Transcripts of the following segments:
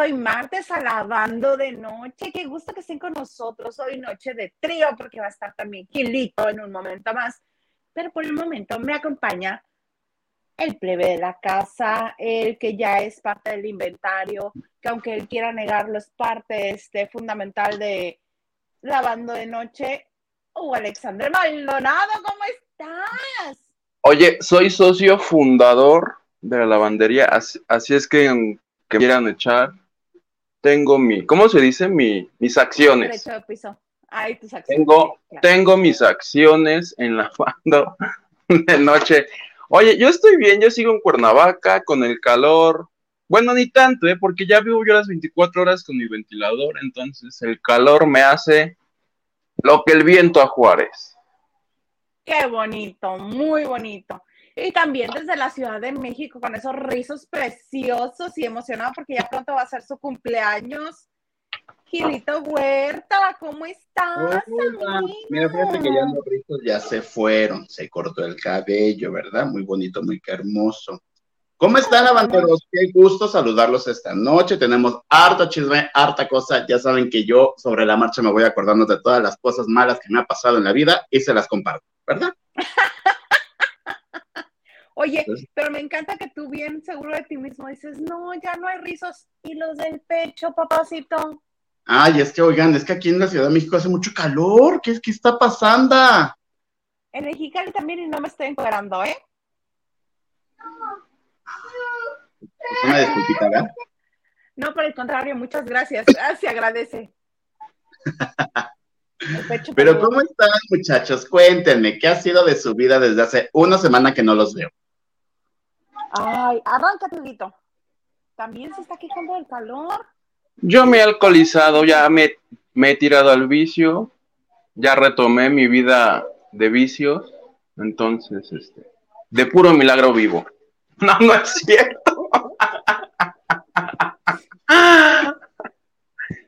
Hoy martes a lavando de noche. Qué gusto que estén con nosotros. Hoy noche de trío porque va a estar también Quilito en un momento más. Pero por el momento me acompaña el plebe de la casa, el que ya es parte del inventario, que aunque él quiera negarlo, es parte este, fundamental de lavando de noche. Oh, Alexander Maldonado, ¿cómo estás? Oye, soy socio fundador de la lavandería, así, es que que quieran echar, tengo mi, ¿cómo se dice? Mi, mis acciones. Tengo, tengo mis acciones en lavando de noche. Oye, yo estoy bien, yo sigo en Cuernavaca con el calor. Bueno, ni tanto, ¿eh? porque ya vivo yo las 24 horas con mi ventilador, entonces el calor me hace lo que el viento a Juárez. Qué bonito, muy bonito. Y también desde la Ciudad de México con esos rizos preciosos y emocionado porque ya pronto va a ser su cumpleaños. Gilito Huerta, ¿cómo estás? Mira, fíjate que ya los rizos ya se fueron, se cortó el cabello, ¿verdad? Muy bonito, muy hermoso. ¿Cómo están, avanteros? Qué gusto saludarlos esta noche. Tenemos harta chisme, harta cosa. Ya saben que yo sobre la marcha me voy acordando de todas las cosas malas que me ha pasado en la vida y se las comparto, ¿verdad? Oye, pero me encanta que tú bien seguro de ti mismo dices, no, ya no hay rizos y los del pecho, papacito. Ay, es que, oigan, es que aquí en la Ciudad de México hace mucho calor. ¿Qué, qué está pasando? En Mexicali también y no me estoy encuadrando, ¿eh? Una disculpita, ¿verdad? No, por el contrario, muchas gracias. Ah, se agradece. Pero ¿cómo están, muchachos? Cuéntenme, ¿qué ha sido de su vida desde hace una semana que no los veo? Ay, arranca, Tudito. También se está quejando del calor. Yo me he alcoholizado, ya me, me he tirado al vicio, ya retomé mi vida de vicios, entonces, este, de puro milagro vivo. No, no es cierto.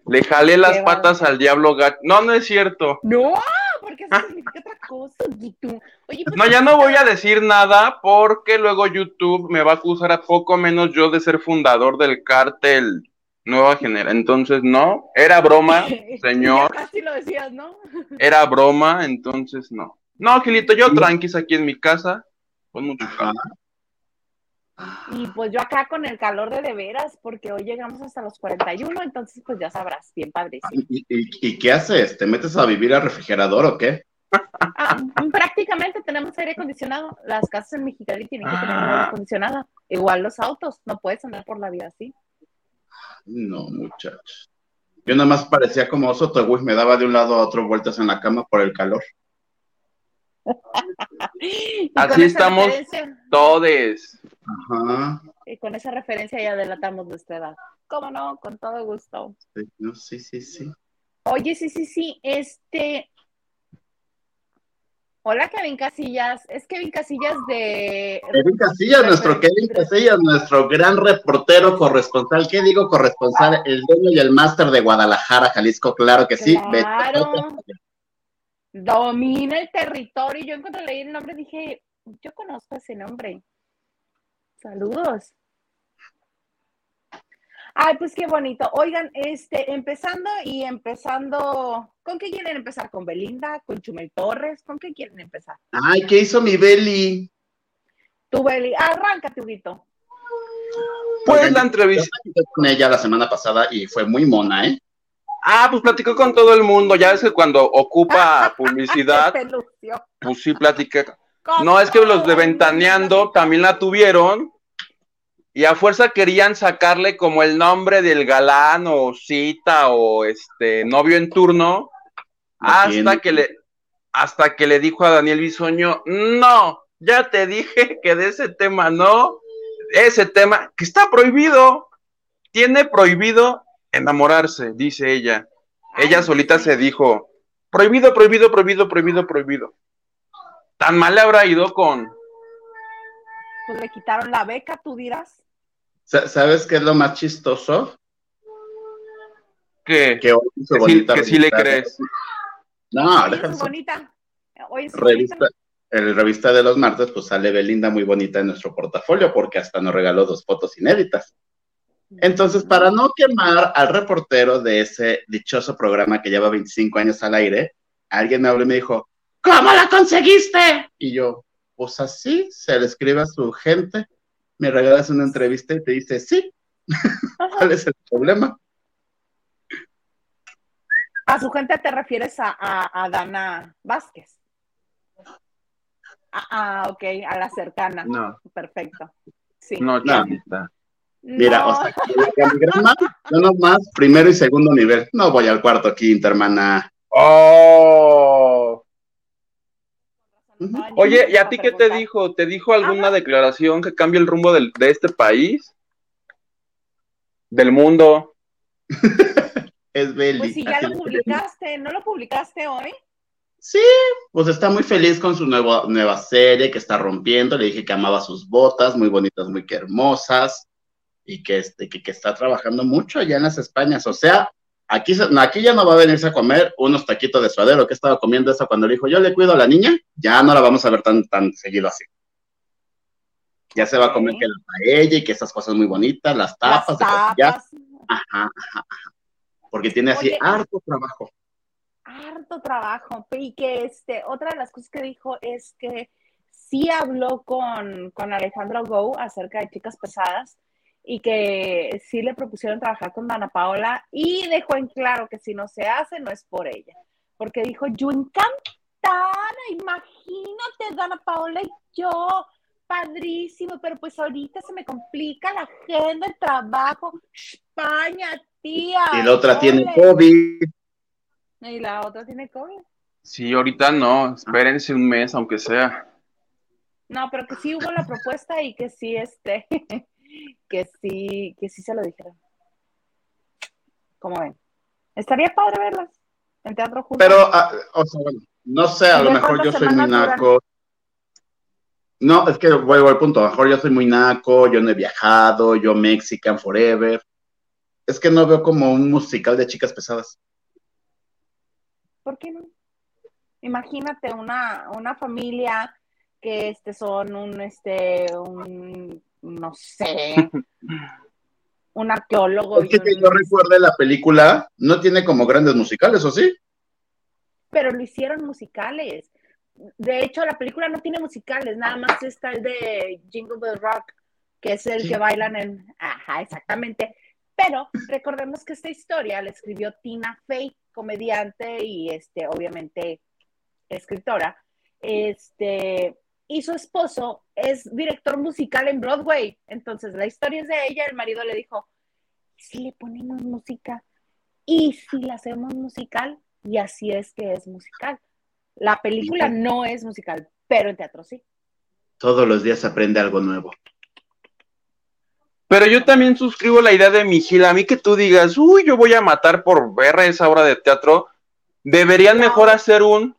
Le jalé las patas al diablo gato. No, no es cierto. No, porque eso significa otra cosa, Oye, pues, no, ya no voy a decir nada porque luego YouTube me va a acusar a poco menos yo de ser fundador del cártel Nueva Generación. Entonces, no, era broma, señor. Así lo decías, ¿no? Era broma, entonces no. No, Gilito, yo tranquis aquí en mi casa, con mucho y pues yo acá con el calor de de veras, porque hoy llegamos hasta los 41, entonces pues ya sabrás, bien padrísimo. ¿Y, qué haces? ¿Te metes a vivir al refrigerador o qué? Ah, prácticamente tenemos aire acondicionado. Las casas en Mexicali tienen que tener aire ah. acondicionado. Igual los autos, no puedes andar por la vida así. No, muchachos. Yo nada más parecía como oso me daba de un lado a otro vueltas en la cama por el calor. Así estamos todos. Y con esa referencia ya delatamos nuestra edad. ¿Cómo no? Con todo gusto. Sí, sí, sí, Oye, sí, sí, sí. Este. Hola, Kevin Casillas. Es Kevin Casillas de. Kevin Casillas, nuestro Kevin Casillas, nuestro gran reportero corresponsal. ¿Qué digo corresponsal? El dueño y el máster de Guadalajara, Jalisco, claro que sí. Claro. Domina el territorio. Yo encontré leí el nombre dije, yo conozco ese nombre. Saludos. Ay, pues qué bonito. Oigan, este, empezando y empezando, ¿con qué quieren empezar? ¿Con Belinda? ¿Con Chumel Torres? ¿Con qué quieren empezar? Ay, ¿qué hizo mi Beli? Tu Beli, arranca, Tubito. Pues la entrevista con ella la semana pasada y fue muy mona, ¿eh? Ah, pues platicó con todo el mundo. Ya es que cuando ocupa publicidad, pues sí platica. No, es que los de Ventaneando también la tuvieron y a fuerza querían sacarle como el nombre del galán o cita o este novio en turno hasta que le hasta que le dijo a Daniel Bisoño, "No, ya te dije que de ese tema no, ese tema que está prohibido, tiene prohibido enamorarse", dice ella. Ella solita se dijo, "Prohibido, prohibido, prohibido, prohibido, prohibido." Tan mal le habrá ido con Pues le quitaron la beca, tú dirás. ¿Sabes qué es lo más chistoso? Que, que, hoy que sí le crees. No, hoy es bonita. Hoy es revista, bonita. El revista de los martes, pues sale Belinda muy bonita en nuestro portafolio porque hasta nos regaló dos fotos inéditas. Entonces, para no quemar al reportero de ese dichoso programa que lleva 25 años al aire, alguien me habló y me dijo, ¿cómo la conseguiste? Y yo, pues así, se le escribe a su gente, me regalas una entrevista y te dice, sí, ¿cuál es el problema? A su gente te refieres a, Dana Vázquez. Ah, ah, ok, a la cercana. No. Perfecto. Sí. No, no. Mira, o sea, no nomás primero y segundo nivel. No voy al cuarto quinto, hermana. Oh. Oye, ¿y a ti qué te dijo? ¿Te dijo alguna declaración que cambie el rumbo de este país? ¿Del mundo? es Beli. Pues si ya lo publicaste, ¿no lo publicaste hoy? Sí, pues está muy feliz con su nueva, nueva serie que está rompiendo. Le dije que amaba sus botas, muy bonitas, muy hermosas y que, este, que, está trabajando mucho allá en las Españas. O sea, aquí, aquí ya no va a venirse a comer unos taquitos de suadero que estaba comiendo eso cuando le dijo, yo le cuido a la niña, ya no la vamos a ver tan, tan seguido así. Ya se va a comer que la paella y que esas cosas muy bonitas, las tapas, Ajá, ajá, porque tiene así harto trabajo. Harto trabajo. Y que este, otra de las cosas que dijo es que sí habló con, con Alejandro Go acerca de chicas pesadas y que sí le propusieron trabajar con Dana Paola y dejó en claro que si no se hace no es por ella, porque dijo, yo encantada, imagínate Dana Paola y yo, padrísimo, pero pues ahorita se me complica la agenda, el trabajo, España, tía. Y la otra tiene COVID. Y la otra tiene COVID. Sí, ahorita no, espérense un mes, aunque sea. No, pero que sí hubo la propuesta y que sí, este, que sí, que sí se lo dijeron. ¿Cómo ven? Estaría padre verlas en teatro juntos. Pero, ah, o sea, bueno, no sé, a lo mejor yo soy muy naco. No, es que vuelvo al punto, a lo mejor yo soy muy naco, yo no he viajado, yo Mexican Forever. Es que no veo como un musical de chicas pesadas. ¿Por qué no? Imagínate una, una familia que este son un este un no sé, un arqueólogo. Es que, yo recuerde la película, no tiene como grandes musicales, ¿o sí? Pero lo hicieron musicales. De hecho, la película no tiene musicales, nada más está el de Jingle Bell Rock, que es el que bailan en... Ajá, exactamente. Pero recordemos que esta historia la escribió Tina Fey, comediante y este, obviamente escritora. Este, y su esposo es director musical en Broadway. Entonces la historia es de ella, el marido le dijo, si le ponemos música y si la hacemos musical, y así es que es musical. La película no es musical, pero en teatro sí. Todos los días aprende algo nuevo. Pero yo también suscribo la idea de mi Gil. A mí que tú digas, uy, yo voy a matar por ver esa obra de teatro. Deberían mejor hacer un,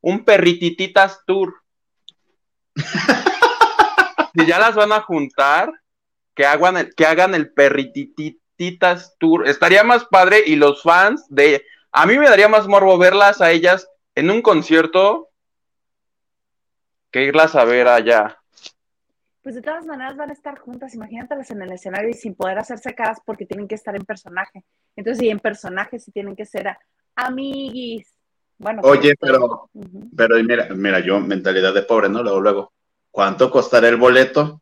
un perritititas tour si ya las van a juntar, que hagan el, que hagan el perritititas tour. Estaría más padre y los fans de. A mí me daría más morbo verlas a ellas en un concierto que irlas a ver allá. Pues de todas maneras van a estar juntas, imagínatelas en el escenario y sin poder hacerse caras porque tienen que estar en personaje. Entonces, y en personaje sí tienen que ser amiguis. Bueno, Oye, pero, pero mira, mira, yo, mentalidad de pobre, ¿no? Luego, luego, ¿cuánto costará el boleto?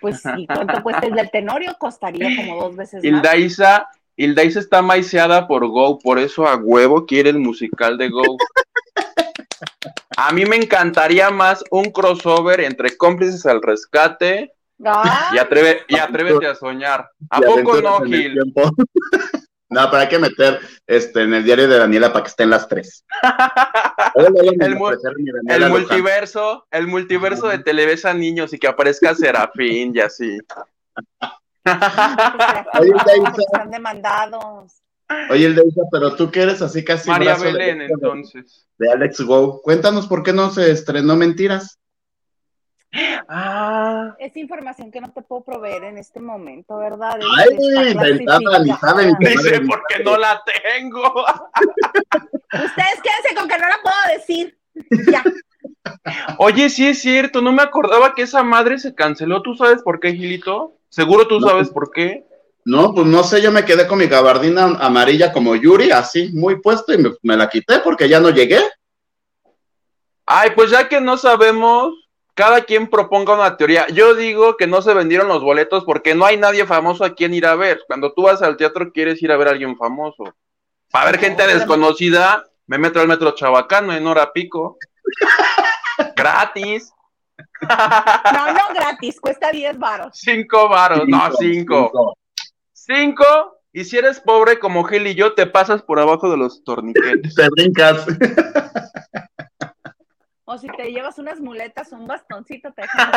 Pues sí, ¿cuánto cuesta el del Tenorio? Costaría como dos veces más. Hilda está maiseada por Go, por eso a huevo quiere el musical de Go. A mí me encantaría más un crossover entre cómplices al rescate y, atreve, y atrévete a soñar. ¿A poco no, Gil? No, pero hay que meter este, en el diario de Daniela para que estén las tres. el, multiverso, el multiverso de Televisa Niños y que aparezca Serafín y así. Oye, Están demandados. Oye, el pero tú que eres así casi. María Belén, entonces. De Alex Go. Cuéntanos por qué no se estrenó Mentiras. Ah. Es información que no te puedo proveer en este momento, ¿verdad? Ay, ni saben. Dice porque no la tengo. Ustedes quédense con que no la puedo decir. Ya. Oye, sí es cierto, no me acordaba que esa madre se canceló. ¿Tú sabes por qué, Gilito? Seguro tú sabes por qué. No, pues no sé, yo me quedé con mi gabardina amarilla como Yuri, así, muy puesto, y me, la quité porque ya no llegué. Ay, pues ya que no sabemos, cada quien proponga una teoría. Yo digo que no se vendieron los boletos porque no hay nadie famoso a quien ir a ver. Cuando tú vas al teatro quieres ir a ver a alguien famoso. Para ver gente desconocida, me meto al metro Chabacano en hora pico. gratis. No, no gratis, cuesta 10 varos. 5 varos, no, 5. 5. Y si eres pobre como Gil y yo, te pasas por abajo de los torniquetes. Te brincas. O si te llevas unas muletas, un bastoncito, te dejan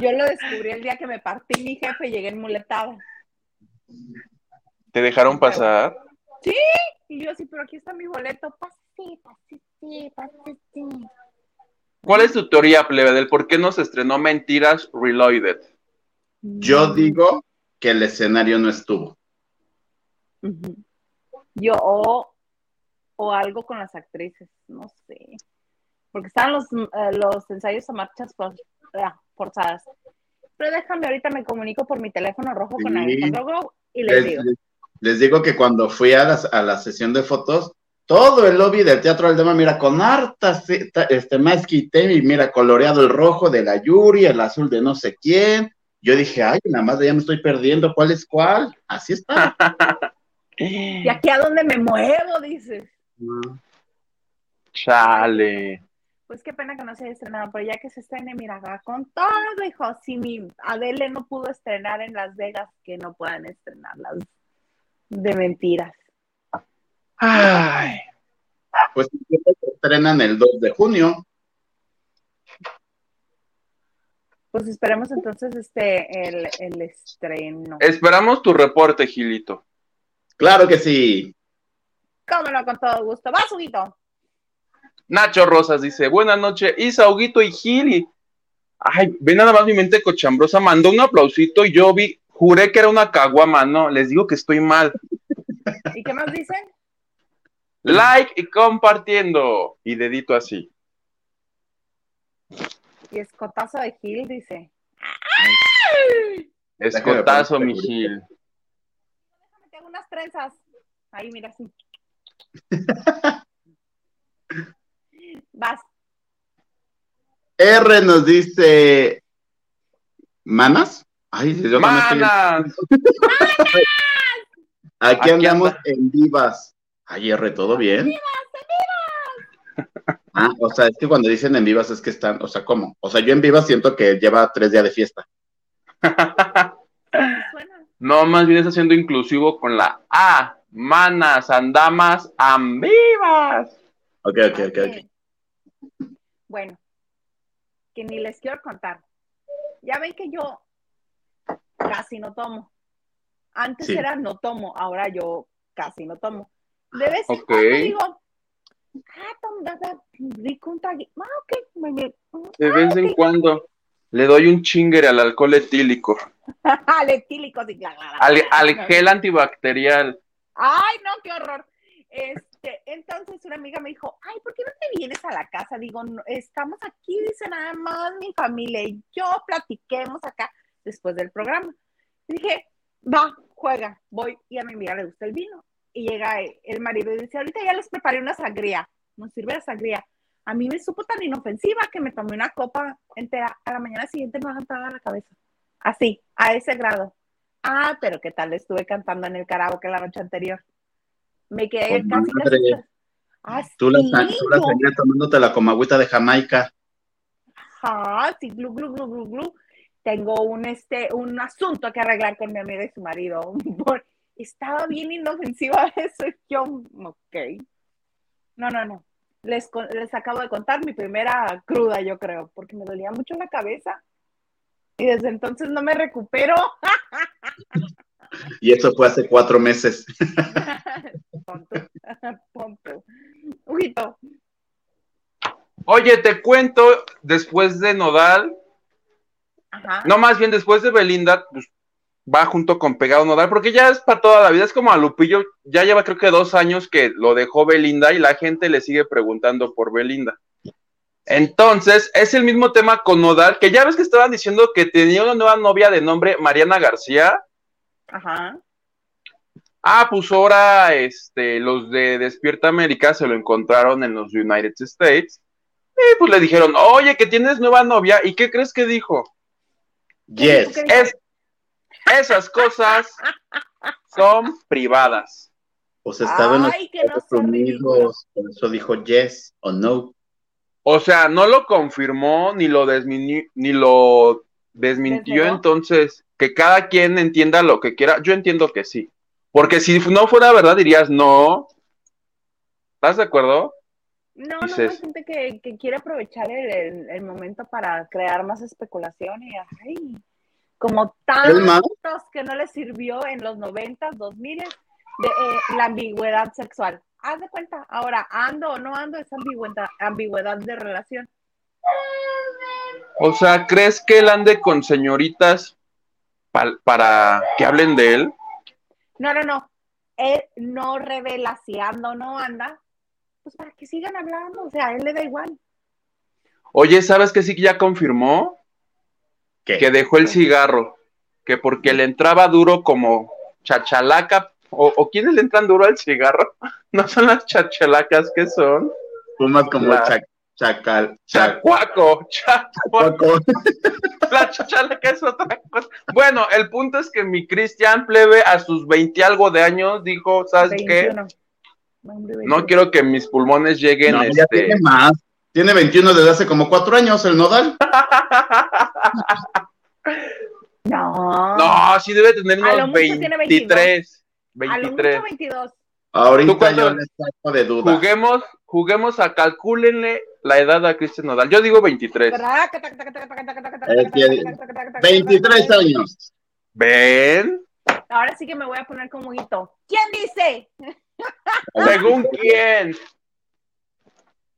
Yo lo descubrí el día que me partí mi jefe y llegué en muletada. ¿Te dejaron pasar? Sí, y yo sí, pero aquí está mi boleto. Pase, pase, pase, ¿Cuál es tu teoría, plebe, del por qué no se estrenó Mentiras Reloaded? Yo digo que el escenario no estuvo. Yo, o, algo con las actrices, no sé. Porque estaban los, eh, los ensayos a marchas ah, forzadas. Pero déjame, ahorita me comunico por mi teléfono rojo con Alejandro y les, digo. Les digo que cuando fui a, a la sesión de fotos, todo el lobby del Teatro Aldema, mira, con hartas, este, más quité, y mira, coloreado el rojo de la Yuri, el azul de no sé quién. Yo dije, ay, nada más ya me estoy perdiendo, ¿cuál es cuál? Así está. ¿Y aquí a dónde me muevo, dices? Chale. Pues qué pena que no se haya estrenado, pero ya que se estrene, mira, va con todo, hijo. Si mi Adele no pudo estrenar en Las Vegas, que no puedan estrenarlas de mentiras. Ay. Pues se estrenan el 2 de junio. Pues esperemos entonces este el, el estreno. Esperamos tu reporte, Gilito. Claro que sí. Cómo con todo gusto. Vas, Huguito. Nacho Rosas dice, buenas noches, Isa, Huguito y Gili. Ay, ve nada más mi mente cochambrosa, mandó un aplausito y yo vi, juré que era una caguama, no, les digo que estoy mal. ¿Y qué más dicen? like y compartiendo. Y dedito así. Y escotazo de Gil, dice. Escotazo, mi Gil. Déjame tengo unas trenzas. Ahí, mira, así. Vas. R nos dice. ¿Manas? Ay, yo ¡Manas! Aquí, andamos en vivas. Ay, R, ¿todo bien? Ah, o sea, es que cuando dicen en vivas es que están, o sea, ¿cómo? O sea, yo en vivas siento que lleva tres días de fiesta. no, más bien está siendo inclusivo con la A, manas, andamas, ambivas. Ok, ok, ok, ok. Bueno, que ni les quiero contar. Ya ven que yo casi no tomo. Antes era no tomo, ahora yo casi no tomo. De vez en cuando digo, ah, rico un ah, ok. De vez en cuando le doy un chinger al alcohol etílico. al etílico, sí, al, al gel antibacterial. Ay, no, qué horror. Este, entonces una amiga me dijo, ay, ¿por qué no te vienes a la casa? Digo, estamos aquí, dice nada más mi familia y yo platiquemos acá después del programa. dije, va, juega, voy. Y a mi amiga le gusta el vino y llega el marido y dice, ahorita ya les preparé una sangría, nos sirve la sangría. A mí me supo tan inofensiva que me tomé una copa entera. A la mañana siguiente me levantaba la cabeza. Así, a ese grado. Ah, pero qué tal estuve cantando en el karaoke la noche anterior. Me quedé oh, casi, casi ah, tú, la, tú la seguías tomándote la comagüita de Jamaica. Ajá, sí, glu, glu, glu, glu, glu. Tengo un, este, un asunto que arreglar con mi amiga y su marido. estaba bien inofensiva eso. Yo, ok. No, no, no. Les, les acabo de contar mi primera cruda, yo creo, porque me dolía mucho la cabeza. Y desde entonces no me recupero. Y eso fue hace cuatro meses. Oye, te cuento, después de Nodal, no más bien después de Belinda, pues va junto con Pegado Nodal, porque ya es para toda la vida, es como a Lupillo, ya lleva creo que dos años que lo dejó Belinda y la gente le sigue preguntando por Belinda. Entonces, es el mismo tema con Nodal, que ya ves que estaban diciendo que tenía una nueva novia de nombre Mariana García. Ajá. Ah, pues ahora este, los de Despierta América se lo encontraron en los United States. Y pues le dijeron, oye, que tienes nueva novia. ¿Y qué crees que dijo? Yes. Es, esas cosas son privadas. Pues estaba en los Estados Unidos, por eso dijo yes o no. O sea, no lo confirmó ni lo desmintió, ni lo desmintió, entonces que cada quien entienda lo que quiera. Yo entiendo que sí. Porque si no fuera verdad, dirías no. ¿Estás de acuerdo? No, no, hay gente que, quiere aprovechar el, momento para crear más especulación y ay, como tantos que no les sirvió en los 90, 2000 de eh, la ambigüedad sexual haz de cuenta, ahora ando o no ando esa ambigüedad, ambigüedad de relación. O sea, ¿crees que él ande con señoritas para que hablen de él? No, no, no. Él no revela si anda o no anda, pues para que sigan hablando, o sea, a él le da igual. Oye, ¿sabes que sí que ya confirmó? Que dejó el cigarro, que porque le entraba duro como chachalaca o, o quiénes le entran duro al cigarro, no son las chachalacas que son. Fumas como chacal. Chacuaco, chacuaco. La chachalaca es otra cosa. Bueno, el punto es que mi Cristian plebe a sus 20 algo de años dijo, ¿sabes qué? No quiero que mis pulmones lleguen. No, este... tiene más. Tiene 21 desde hace como cuatro años el nodal. no. No, sí debe tener unos 23. 23. A 22. Ahorita yo les saco de duda. Juguemos, juguemos a calcúlenle la edad a Cristian Nodal. Yo digo 23. 23 años. ¿Ven? Ahora sí que me voy a poner como hito. ¿Quién dice? ¿Según quién?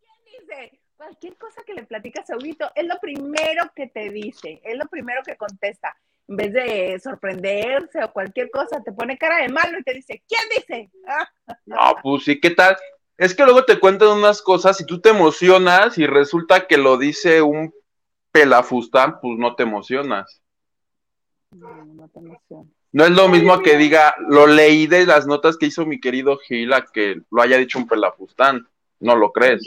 ¿Quién dice? Cualquier cosa que le platicas a Huguito es lo primero que te dice, es lo primero que contesta en vez de sorprenderse o cualquier cosa, te pone cara de malo y te dice, ¿quién dice? no, pues sí, ¿qué tal? Es que luego te cuentan unas cosas y tú te emocionas y resulta que lo dice un pelafustán, pues no te emocionas. No, no te emocionas. No es lo mismo que diga, lo leí de las notas que hizo mi querido Gil a que lo haya dicho un pelafustán. No lo crees.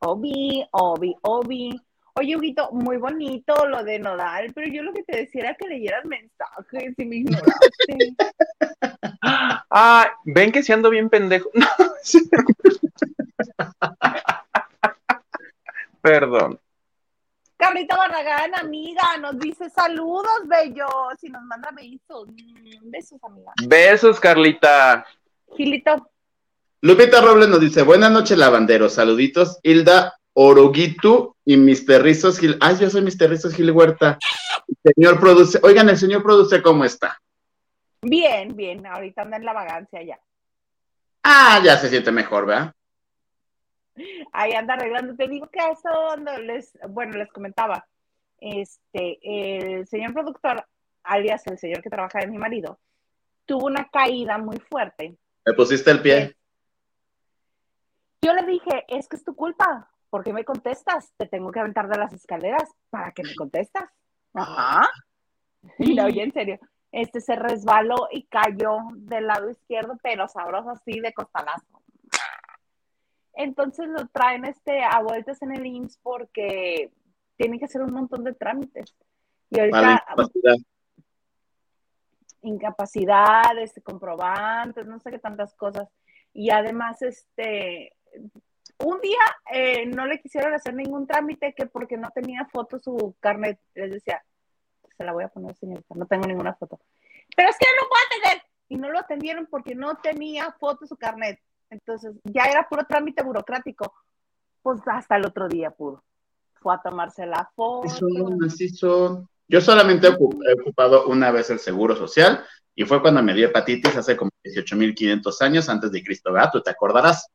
Obi, Obi, Obi. Oye, Huguito, muy bonito lo de Nodal, pero yo lo que te decía era que leyeras mensajes y me ignoraste. Ah, ven que si ando bien pendejo. Perdón. Carlita Barragán, amiga, nos dice saludos, bellos, y nos manda besos. Mm, besos, amiga. Besos, Carlita. Gilito. Lupita Robles nos dice, buenas noches, lavanderos, saluditos. Hilda Oroguito y Mr. Rizos Gil. Ay, yo soy Mr. Rizos Gil Huerta. señor produce, oigan, el señor produce, ¿cómo está? Bien, bien, ahorita anda en la vagancia ya. Ah, ya se siente mejor, ¿verdad? Ahí anda arreglando. Te digo que eso les, bueno, les comentaba, este, el señor productor, alias el señor que trabaja de mi marido, tuvo una caída muy fuerte. ¿Le pusiste el pie? Yo le dije, es que es tu culpa. ¿Por qué me contestas? Te tengo que aventar de las escaleras para que me contestas. Ajá. Y oye, en serio, este se resbaló y cayó del lado izquierdo, pero sabroso así de costalazo. Entonces lo traen este a vueltas en el IMSS porque tienen que hacer un montón de trámites. Y ahorita incapacidad. incapacidad, este, comprobantes, no sé qué tantas cosas. Y además, este, un día eh, no le quisieron hacer ningún trámite que porque no tenía foto su carnet. Les decía, se la voy a poner, señorita, no tengo ninguna foto. Pero es que no lo puedo atender. Y no lo atendieron porque no tenía foto su carnet. Entonces, ya era puro trámite burocrático. Pues hasta el otro día pudo. Fue a tomarse la foto. Así son, Yo solamente he ocupado una vez el seguro social y fue cuando me dio hepatitis hace como 18.500 años antes de Cristo Gato, ¿te acordarás?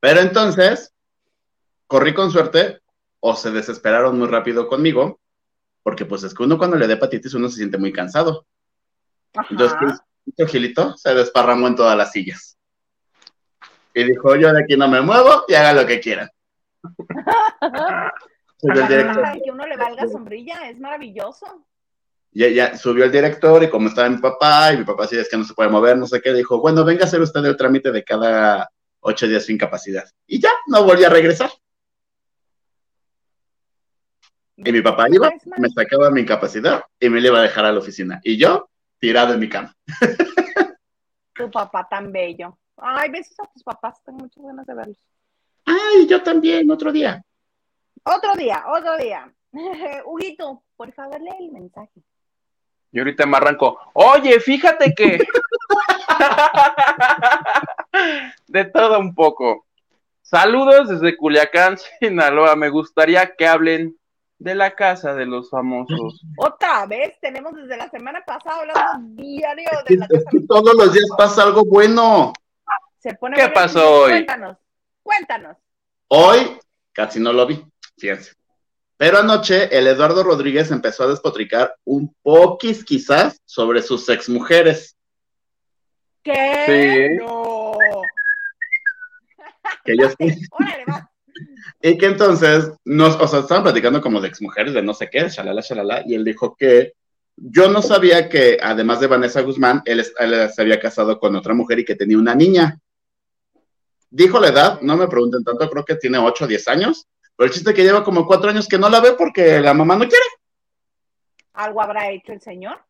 Pero entonces, corrí con suerte o se desesperaron muy rápido conmigo, porque pues es que uno cuando le da hepatitis uno se siente muy cansado. Entonces, Gilito se desparramó en todas las sillas. Y dijo, yo de aquí no me muevo y haga lo que quieran. que uno le valga sombrilla, es maravilloso. Ya, ya subió el director y como estaba mi papá y mi papá sí es que no se puede mover, no sé qué, dijo, bueno, venga a hacer usted el trámite de cada ocho días sin capacidad. Y ya, no volví a regresar. Y mi papá iba, me sacaba mi incapacidad y me iba a dejar a la oficina. Y yo, tirado en mi cama. Tu papá tan bello. Ay, besos a tus papás, tengo muchas ganas de verlos. Ay, yo también, otro día. Otro día, otro día. Huguito, por favor, lee el mensaje. Y ahorita me arranco. Oye, fíjate que. de todo un poco. Saludos desde Culiacán, Sinaloa. Me gustaría que hablen de la casa de los famosos. Otra vez, tenemos desde la semana pasada hablando diario de la casa. todos los días pasa algo bueno. ¿Qué pasó hoy? Cuéntanos, cuéntanos. Hoy casi no lo vi, fíjense. Pero anoche el Eduardo Rodríguez empezó a despotricar un poquis quizás sobre sus exmujeres. ¿Qué? No. Que yo Y que entonces, nos, o sea, estaban platicando como de exmujeres, de no sé qué, shalala, shalala, y él dijo que yo no sabía que, además de Vanessa Guzmán, él, él, se había casado con otra mujer y que tenía una niña. Dijo la edad, no me pregunten tanto, creo que tiene 8 o 10 años, pero el chiste es que lleva como 4 años que no la ve porque la mamá no quiere. ¿Algo habrá hecho el señor?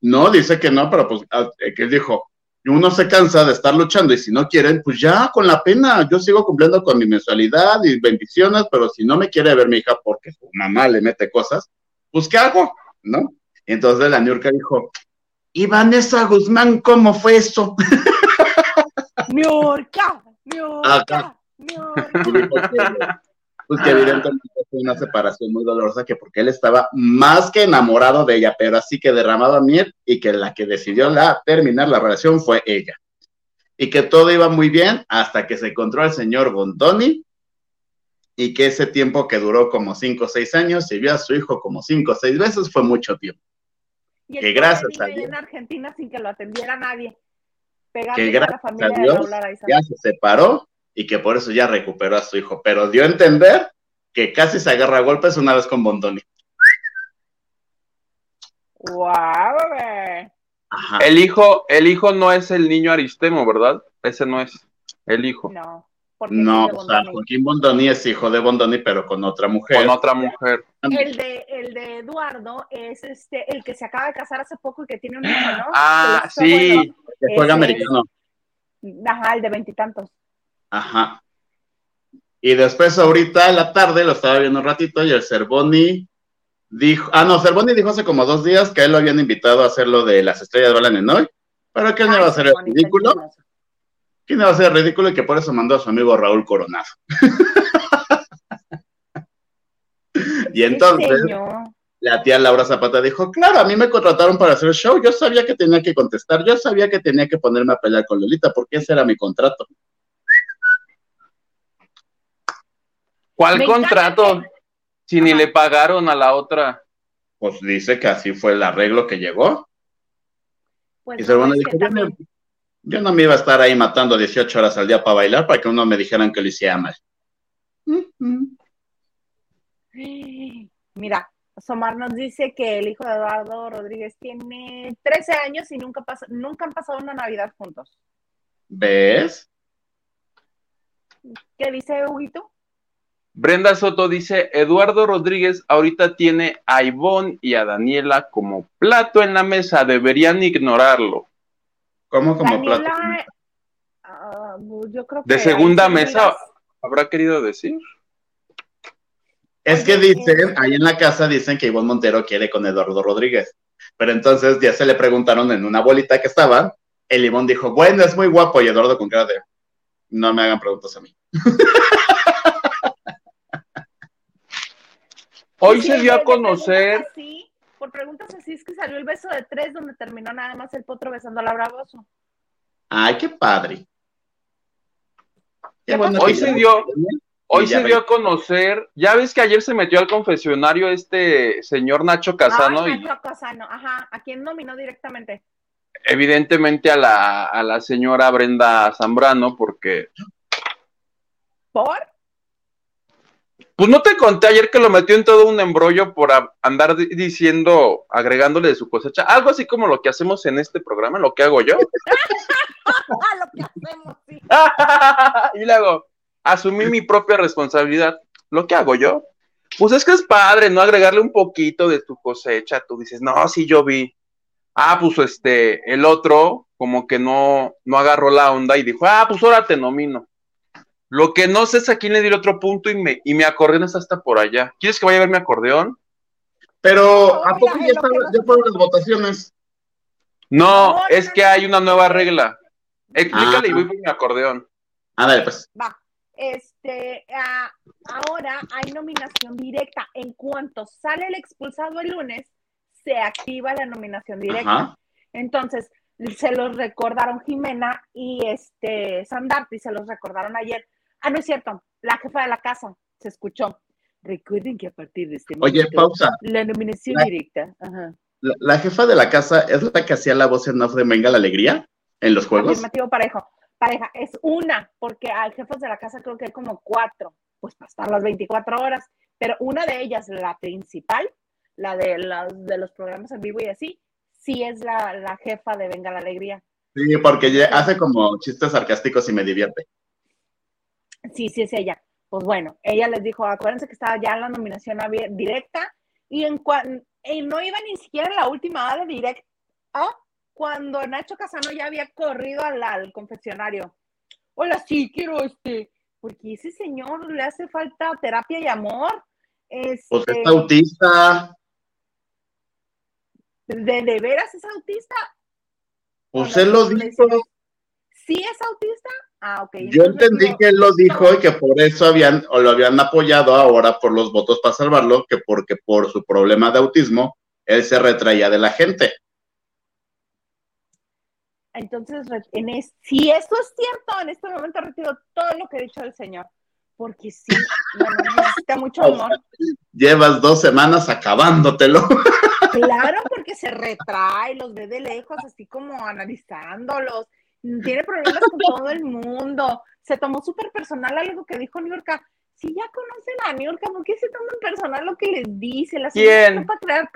No, dice que no, pero pues, ah, que él dijo, uno se cansa de estar luchando y si no quieren, pues ya con la pena, yo sigo cumpliendo con mi mensualidad y bendiciones, pero si no me quiere ver mi hija porque su mamá le mete cosas, pues ¿qué hago? ¿No? Entonces la Niurka dijo, ¿y Vanessa Guzmán cómo fue eso? Niurka, Niurka, Niurka pues que evidentemente fue una separación muy dolorosa, que porque él estaba más que enamorado de ella, pero así que derramado a miel y que la que decidió la, terminar la relación fue ella. Y que todo iba muy bien hasta que se encontró al señor Bontoni y que ese tiempo que duró como cinco o seis años y vio a su hijo como cinco o seis veces fue mucho tiempo. Y que gracias a Dios. en Argentina sin que lo atendiera nadie. Que gracias a, Dios ya se separó y que por eso ya recuperó a su hijo, pero dio a entender que casi se agarra a golpes una vez con Bondoni. ¡Wow! El hijo, el hijo no es el niño Aristemo, ¿verdad? Ese no es el hijo. No. No, o sea, Joaquín Bondoni es hijo de Bondoni, pero con otra mujer. Con otra mujer. El de, el de Eduardo es este, el que se acaba de casar hace poco y que tiene un hijo, ¿no? Ah, sí. Que juega americano. ajá, el de veintitantos. Ajá. Y después ahorita en la tarde lo estaba viendo un ratito y el Cervoni dijo, ah, no, Cervoni dijo hace como dos días que él lo habían invitado a hacer lo de las estrellas de Balan en hoy, pero que él no iba a hacer el ridículo. Que no iba a hacer ridículo y que por eso mandó a su amigo Raúl Coronado. y entonces la tía Laura Zapata dijo, claro, a mí me contrataron para hacer el show, yo sabía que tenía que contestar, yo sabía que tenía que ponerme a pelear con Lolita, porque ese era mi contrato. ¿Cuál contrato? Si ni le pagaron a la otra. Pues dice que así fue el arreglo que llegó. Pues y dijo, yo, no, me iba a estar ahí matando 18 horas al día para bailar para que uno me dijeran que lo hiciera mal. Mira, Somar nos dice que el hijo de Eduardo Rodríguez tiene 13 años y nunca, nunca han pasado una Navidad juntos. ¿Ves? ¿Qué dice Huguito? Brenda Soto dice, Eduardo Rodríguez ahorita tiene a Ivonne y a Daniela como plato en la mesa, deberían ignorarlo. ¿Cómo como plato? Ah, yo creo que de segunda mesa, ¿habrá querido decir? Es que dicen, ahí en la casa dicen que Ivonne Montero quiere con Eduardo Rodríguez. Pero entonces ya se le preguntaron en una bolita que estaba, el Ivonne dijo, bueno, es muy guapo, y Eduardo con cara de, no me hagan preguntas a mí. Hoy se dio a conocer. por preguntas así, es que salió el beso de tres, donde terminó nada más el potro besando a la Bravoso. Ay, qué padre. hoy se dio. Hoy se dio a conocer, ya ves que ayer se metió al confesionario este señor Nacho Casano. y, Nacho Casano, ajá, ¿a quién nominó directamente? Evidentemente a la, a la señora Brenda Zambrano, porque ¿Por? Pues no te conté ayer que lo metió en todo un embrollo por andar diciendo, agregándole de su cosecha, algo así como lo que hacemos en este programa, lo que hago yo. lo que hacemos, sí. y luego, asumí mi propia responsabilidad. Lo que hago yo. Pues es que es padre, ¿no? Agregarle un poquito de tu cosecha. Tú dices, no, sí, yo vi. Ah, pues este, el otro, como que no, no agarró la onda y dijo, ah, pues ahora te nomino. Lo que no sé es a quién le di el otro punto y, me, y mi acordeón está hasta por allá. ¿Quieres que vaya a ver mi acordeón? Pero, ¿a poco ya, fueron las votaciones? No, es que hay una nueva regla. Explícale y voy por mi acordeón. ver, pues. Va. Este, ah, ahora hay nominación directa. En cuanto sale el expulsado el lunes, se activa la nominación directa. Entonces, se los recordaron Jimena y este Sandarti, se los recordaron ayer. Ah, no es cierto, la jefa de la casa se escuchó. Recuerden que a partir de este momento. Oye, pausa. La nominación directa. La, jefa de la casa es la que hacía la voz en off de Venga la Alegría en los juegos. Afirmativo parejo. Pareja, es una, porque al jefe de la casa creo que hay como cuatro, pues para estar las 24 horas. Pero una de ellas, la principal, la de, los, de los programas en vivo y así, sí es la, la jefa de Venga la Alegría. Sí, porque hace como chistes sarcásticos y me divierte. Sí, sí es ella. Pues bueno, ella les dijo, acuérdense que estaba ya en la nominación directa y en no iba ni siquiera en la última hora directa cuando Nacho Casano ya había corrido al, confeccionario. Hola, sí, quiero este, porque ese señor le hace falta terapia y amor. Este, pues es autista. ¿De, ¿De veras es autista? Pues él lo dijo. ¿Sí es autista? Ah, Yo entendí que él lo dijo y que por eso habían o lo habían apoyado ahora por los votos para salvarlo, que porque por su problema de autismo él se retraía de la gente. Entonces, en si esto es cierto, en este momento retiro todo lo que he dicho del Señor, porque sí, necesita mucho amor. Llevas dos semanas acabándotelo. Claro, porque se retrae, los ve de lejos, así como analizándolos tiene problemas con todo el mundo. Se tomó súper personal algo que dijo Niurka. Si ya conocen a Niurka, ¿por qué se toman personal lo que les dice? La ¿Quién? Para crear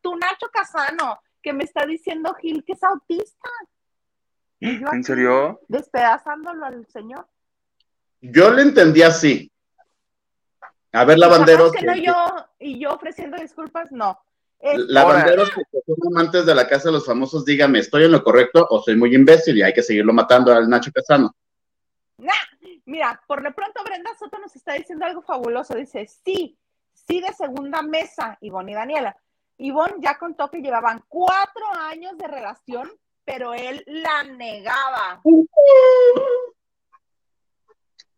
tu Nacho Casano, que me está diciendo Gil que es autista. ¿En serio? Despedazándolo al señor. Yo le entendí así. A ver, lavanderos. Que no yo, y yo ofreciendo disculpas, no. Lavanderos que son amantes de la casa de los famosos, dígame, ¿estoy en lo correcto o soy muy imbécil y hay que seguirlo matando al Nacho Casano? mira, por lo pronto Brenda Soto nos está diciendo algo fabuloso. Dice, sí, sí de segunda mesa, Ivonne y Daniela. Ivonne ya contó que llevaban cuatro años de relación, pero él la negaba.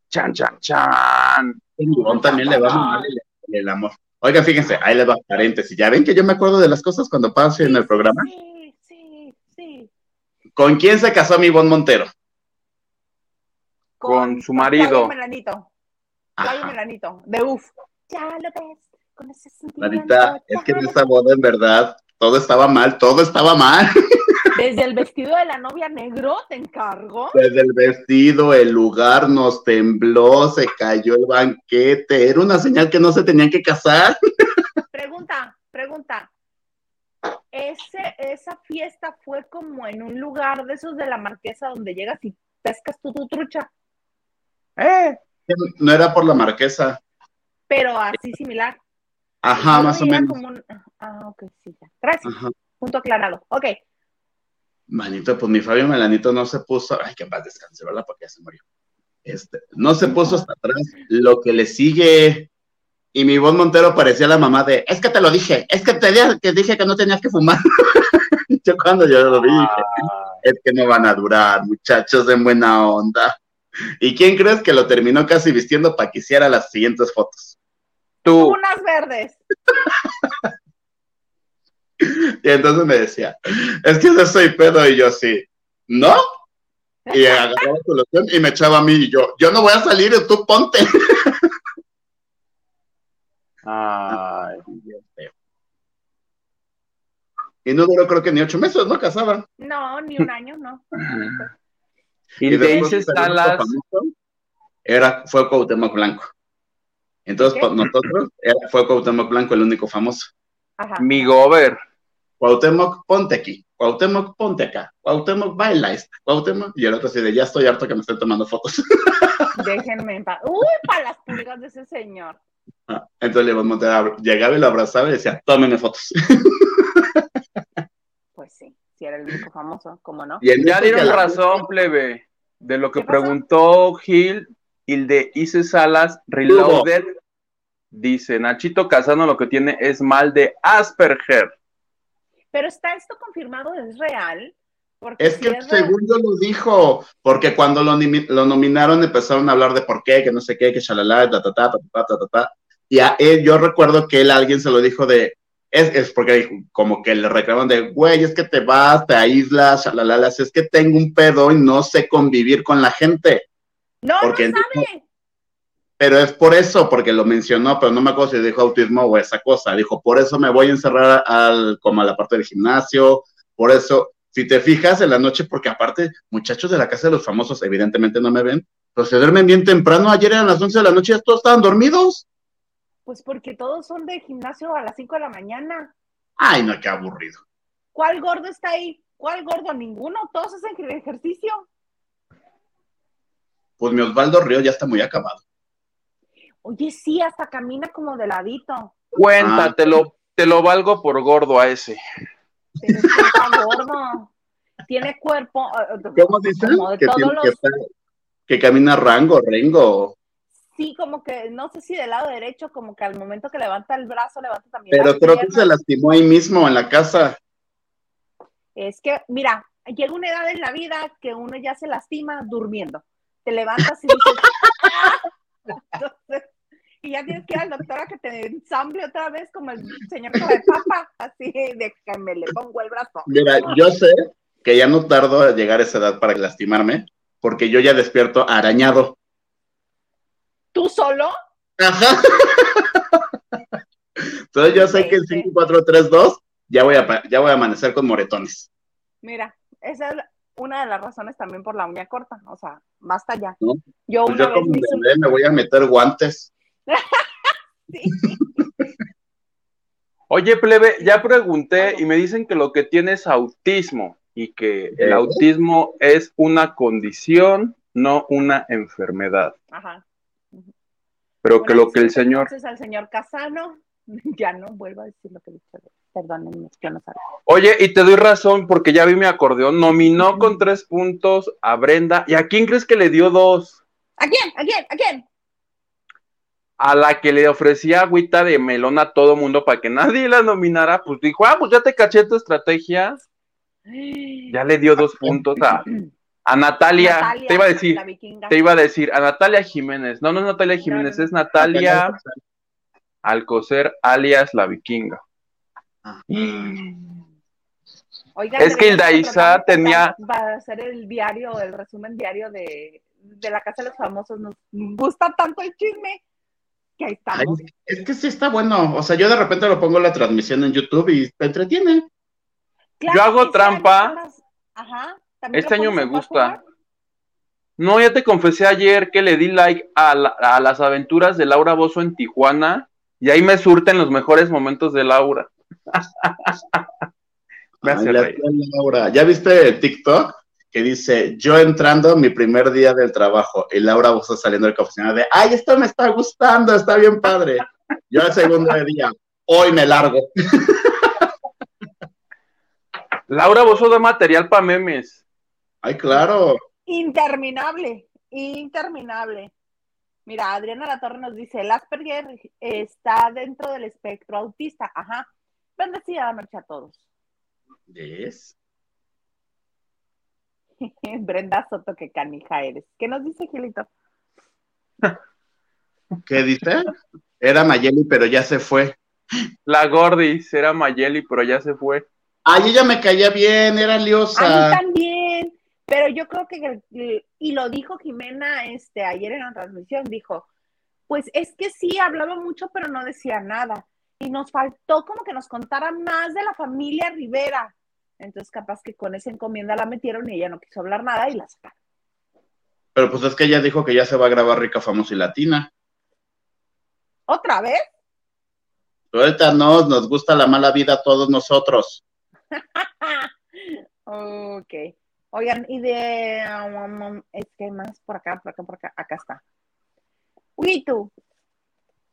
Chan, chan, chan. Ivonne también le va mal el amor. Oiga, fíjense, ahí les va paréntesis. Ya ven que yo me acuerdo de las cosas cuando paso en el programa. Sí, sí, sí. ¿Con quién se casó mi Ivonne Montero? Con, su marido. Melanito. Claudio Melanito, de UF. Ya lo ves, con ese Marita, es que en esa boda en verdad todo estaba mal, todo estaba mal. Desde el vestido de la novia negro te encargo. Desde el vestido, el lugar nos tembló, se cayó el banquete. Era una señal que no se tenían que casar. Pregunta, pregunta. Ese, esa fiesta fue como en un lugar de esos de la marquesa donde llegas y pescas tu, tu trucha. Eh. No era por la marquesa. Pero así similar. Ajá, más o menos. Ah, ok, sí, ya. Gracias. Punto aclarado. Ok. Manito, pues mi Fabio Melanito no se puso, ay, que paz descanse, ¿verdad? Porque ya se murió. Este, no se puso hasta atrás. Lo que le sigue, y mi voz Montero parecía la mamá de, es que te lo dije, es que te dije que, dije que no tenías que fumar. yo cuando yo lo vi dije, es que no van a durar, muchachos de buena onda. ¿Y quién crees que lo terminó casi vistiendo para que hiciera las siguientes fotos? Tú. Unas verdes. Y entonces me decía, es que yo soy pedo y yo sí, ¿no? Y agarraba su loción y me echaba a mí y yo, yo no voy a salir, tú ponte. Ay, y no duró creo que ni ocho meses, ¿no? Casaban. No, ni un año, no. y, y de ahí Salas, era, fue Cuauhtémoc Blanco. Entonces, pues, nosotros, fue Cuauhtémoc Blanco el único famoso. Ajá. Mi gober. Cuauhtémoc, ponte aquí. Cuauhtémoc, ponte acá. Cuauhtémoc, baila esta. Cuauhtémoc, y el otro así de, ya estoy harto que me estén tomando fotos. Déjenme en paz. Uy, para las pulgas de ese señor. Ah, entonces llegaba y lo abrazaba y decía, tómenme fotos. Pues sí, si era el único famoso, ¿cómo no? Y ya dieron razón, plebe, de lo que preguntó Gil y el de Ice Salas, Reloaded, dice, Nachito Casano lo que tiene es mal de Asperger. Pero está esto confirmado, es real. es que según yo lo dijo, porque cuando lo, nominaron empezaron a hablar de por qué, que no sé qué, que shalala, ta ta ta ta ta ta ta. Y a él, yo recuerdo que él alguien se lo dijo de, es, es porque como que le reclaman de, güey, es que te vas, te aíslas, shalala, es que tengo un pedo y no sé convivir con la gente. No, porque no sabe. Pero es por eso, porque lo mencionó, pero no me acuerdo si dijo autismo o esa cosa. Dijo, por eso me voy a encerrar al, como a la parte del gimnasio, por eso, si te fijas en la noche, porque aparte, muchachos de la casa de los famosos, evidentemente no me ven, pero se duermen bien temprano. Ayer eran las 11 de la noche y todos estaban dormidos. Pues porque todos son de gimnasio a las 5 de la mañana. Ay, no, qué aburrido. ¿Cuál gordo está ahí? ¿Cuál gordo? Ninguno. Todos hacen ejercicio. Pues mi Osvaldo Río ya está muy acabado. Oye, sí, hasta camina como de ladito. Cuenta, te, lo, te lo valgo por gordo a ese. Pero está gordo. Tiene cuerpo. Eh, ¿Cómo dices? Que, que, camina rango, rengo. Sí, como que, no sé si del lado derecho, como que al momento que levanta el brazo, levanta también. Pero creo que se lastimó ahí mismo en la casa. Es que, mira, llega una edad en la vida que uno ya se lastima durmiendo. Te levantas y dices, Entonces, y ya tienes que ir al doctor a que te ensamble otra vez como el señor de papa, así de que me le pongo el brazo. Mira, yo sé que ya no tardo en llegar a esa edad para lastimarme, porque yo ya despierto arañado. ¿Tú solo? Ajá. Entonces yo sé que en 5, 4, 3, 2 ya voy a, ya voy a amanecer con moretones. Mira, esa es una de las razones también por la uña corta, o sea, basta ya. Yo, pues una vez me voy a meter guantes. Oye, plebe, ya pregunté y me dicen que lo que tiene es autismo y que el autismo es una condición, no una enfermedad. Ajá. Pero que lo que el señor. Entonces al señor Casano, ya no vuelvo a decir lo que dice. Perdónenme, yo no sabía. Oye, y te doy razón porque ya vi mi acordeón. Nominó con tres puntos a Brenda. ¿Y a quién crees que le dio dos? ¿A quién? ¿A quién? ¿A quién? A la que le ofrecía agüita de melón a todo mundo para que nadie la nominara, pues dijo, ah, pues ya te caché tu estrategia. Ya le dio dos puntos a, a Natalia, te iba a decir, te iba a decir, a Natalia Jiménez. No, no es Natalia Jiménez, es Natalia Alcocer, alias la vikinga. Es que Isa tenía... Va a ser el diario, el resumen diario de, de la Casa de los Famosos. Nos gusta tanto el chisme es que sí está bueno. O sea, yo de repente lo pongo la transmisión en YouTube y te entretiene. yo hago trampa. Ajá. Este año me gusta. No, ya te confesé ayer que le di like a, las aventuras de Laura Bozo en Tijuana y ahí me surten los mejores momentos de Laura. me hace reír. Laura. ¿Ya viste el TikTok? Que dice, yo entrando mi primer día del trabajo y Laura vos saliendo del oficina de, ay, esto me está gustando, está bien padre. Yo el segundo día, hoy me largo. Laura, vos sos de material para memes. Ay, claro. Interminable, interminable. Mira, Adriana La Torre nos dice, el Asperger está dentro del espectro autista. Ajá. Bendecida noche a todos. ¿Ves? Brenda Soto, que canija eres. ¿Qué nos dice Gilito? ¿Qué dice? Era Mayeli, pero ya se fue. La Gordis era Mayeli, pero ya se fue. Ay, ella me caía bien, era liosa. A mí también, pero yo creo que, y lo dijo Jimena este, ayer en la transmisión, dijo, pues es que sí, hablaba mucho, pero no decía nada. Y nos faltó como que nos contara más de la familia Rivera. Entonces, capaz que con esa encomienda la metieron y ella no quiso hablar nada y la sacaron. Pero pues es que ella dijo que ya se va a grabar Rica, Famosa y Latina. ¿Otra vez? Ahorita no, nos gusta la mala vida a todos nosotros. ok. Oigan, y de. Um, um, es que más por acá, por acá, por acá. Acá está. Uy, tú.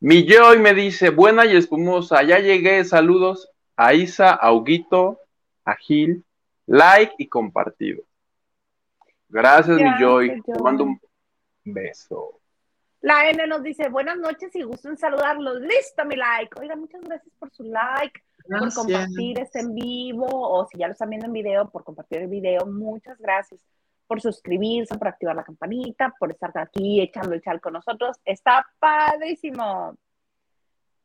Mi Joy me dice, buena y espumosa, ya llegué, saludos a Isa, a Huguito, a Gil, like y compartido. Gracias, mi Joy. Te mando un beso. La N nos dice, buenas noches y gusto en saludarlos. Listo, mi like. Oiga, muchas gracias por su like, por compartir este en vivo, o si ya lo están viendo en video, por compartir el video. Muchas gracias por suscribirse, por activar la campanita, por estar aquí echando el chal con nosotros. Está padrísimo.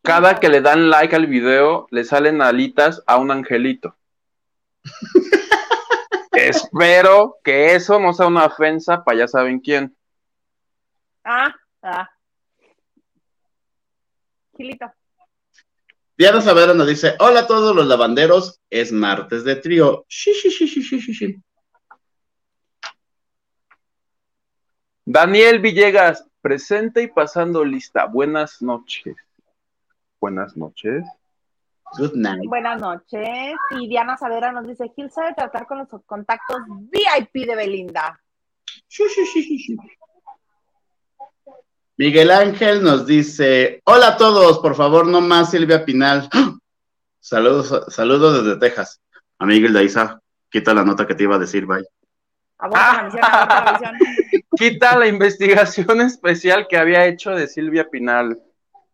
Cada que le dan like al video, le salen alitas a un angelito. Espero que eso no sea una ofensa para ya saben quién. Ah, Ah. Gilito. Diana Savera nos dice: Hola a todos los lavanderos, es martes de trío. Daniel Villegas, presente y pasando lista. Buenas noches. Buenas noches. Good night. Buenas noches. Y Diana Savera nos dice: Gil sabe tratar con los contactos VIP de Belinda. Sí, sí, sí, sí. Miguel Ángel nos dice, hola a todos, por favor, no más Silvia Pinal. Saludos, saludos desde Texas. A Miguel Daiza, quita la nota que te iba a decir, bye. quita la investigación especial que había hecho de Silvia Pinal.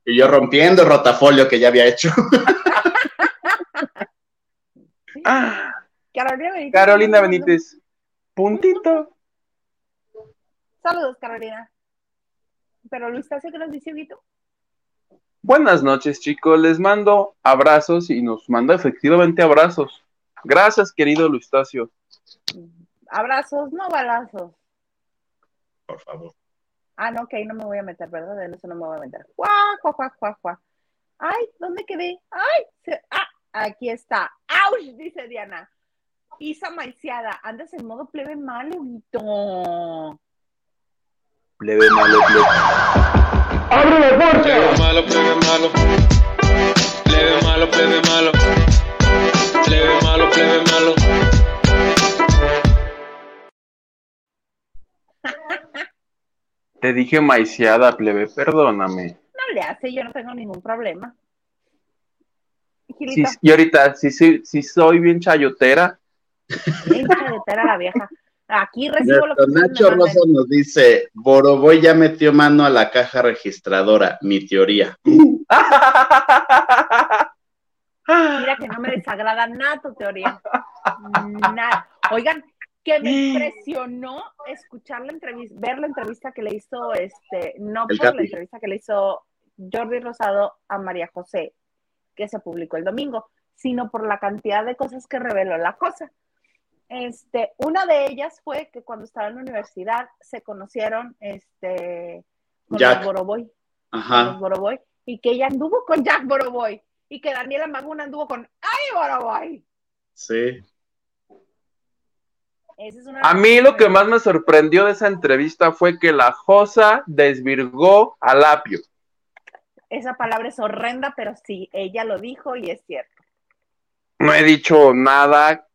Y yo rompiendo el rotafolio que ya había hecho. Carolina Benítez. Carolina Benítez. Puntito. Saludos, Carolina. Pero Luis ¿qué nos dice Vito? Buenas noches, chicos. Les mando abrazos y nos manda efectivamente abrazos. Gracias, querido Luistacio. Abrazos, no balazos. Por favor. Ah, no, ok, no me voy a meter, ¿verdad? En eso no me voy a meter. ¡Guau, guau, guau, guau, guau! Ay, ¿dónde quedé? Ay, ah, aquí está. ¡Auch! Dice Diana. Isa maiciada, andas en modo plebe malo, Vito. Plebe malo, plebe. ¡Abre la puerta! Plebe malo, plebe malo. Plebe malo, plebe malo. Plebe malo, plebe malo. Te dije maiciada, plebe, perdóname. No le hace, yo no tengo ningún problema. Y ahorita, si, si, si soy bien chayotera. Bien chayotera la vieja. Aquí recibo lo que Nacho Rosa nos dice, Boroboy ya metió mano a la caja registradora, mi teoría. Mira que no me desagrada nada tu teoría. Nada. Oigan, que me impresionó escuchar la entrevista, ver la entrevista que le hizo, este, no por la entrevista que le hizo Jordi Rosado a María José, que se publicó el domingo, sino por la cantidad de cosas que reveló la cosa. Este, una de ellas fue que cuando estaba en la universidad se conocieron este, con Jack. Boroboy. Ajá. Boroboy. Y que ella anduvo con Jack Boroboy. Y que Daniela Maguna anduvo con Ay Boroboy. Sí. a mí lo que más me sorprendió de esa entrevista fue que la Josa desvirgó a Lapio. Esa palabra es horrenda, pero sí, ella lo dijo y es cierto. No he dicho nada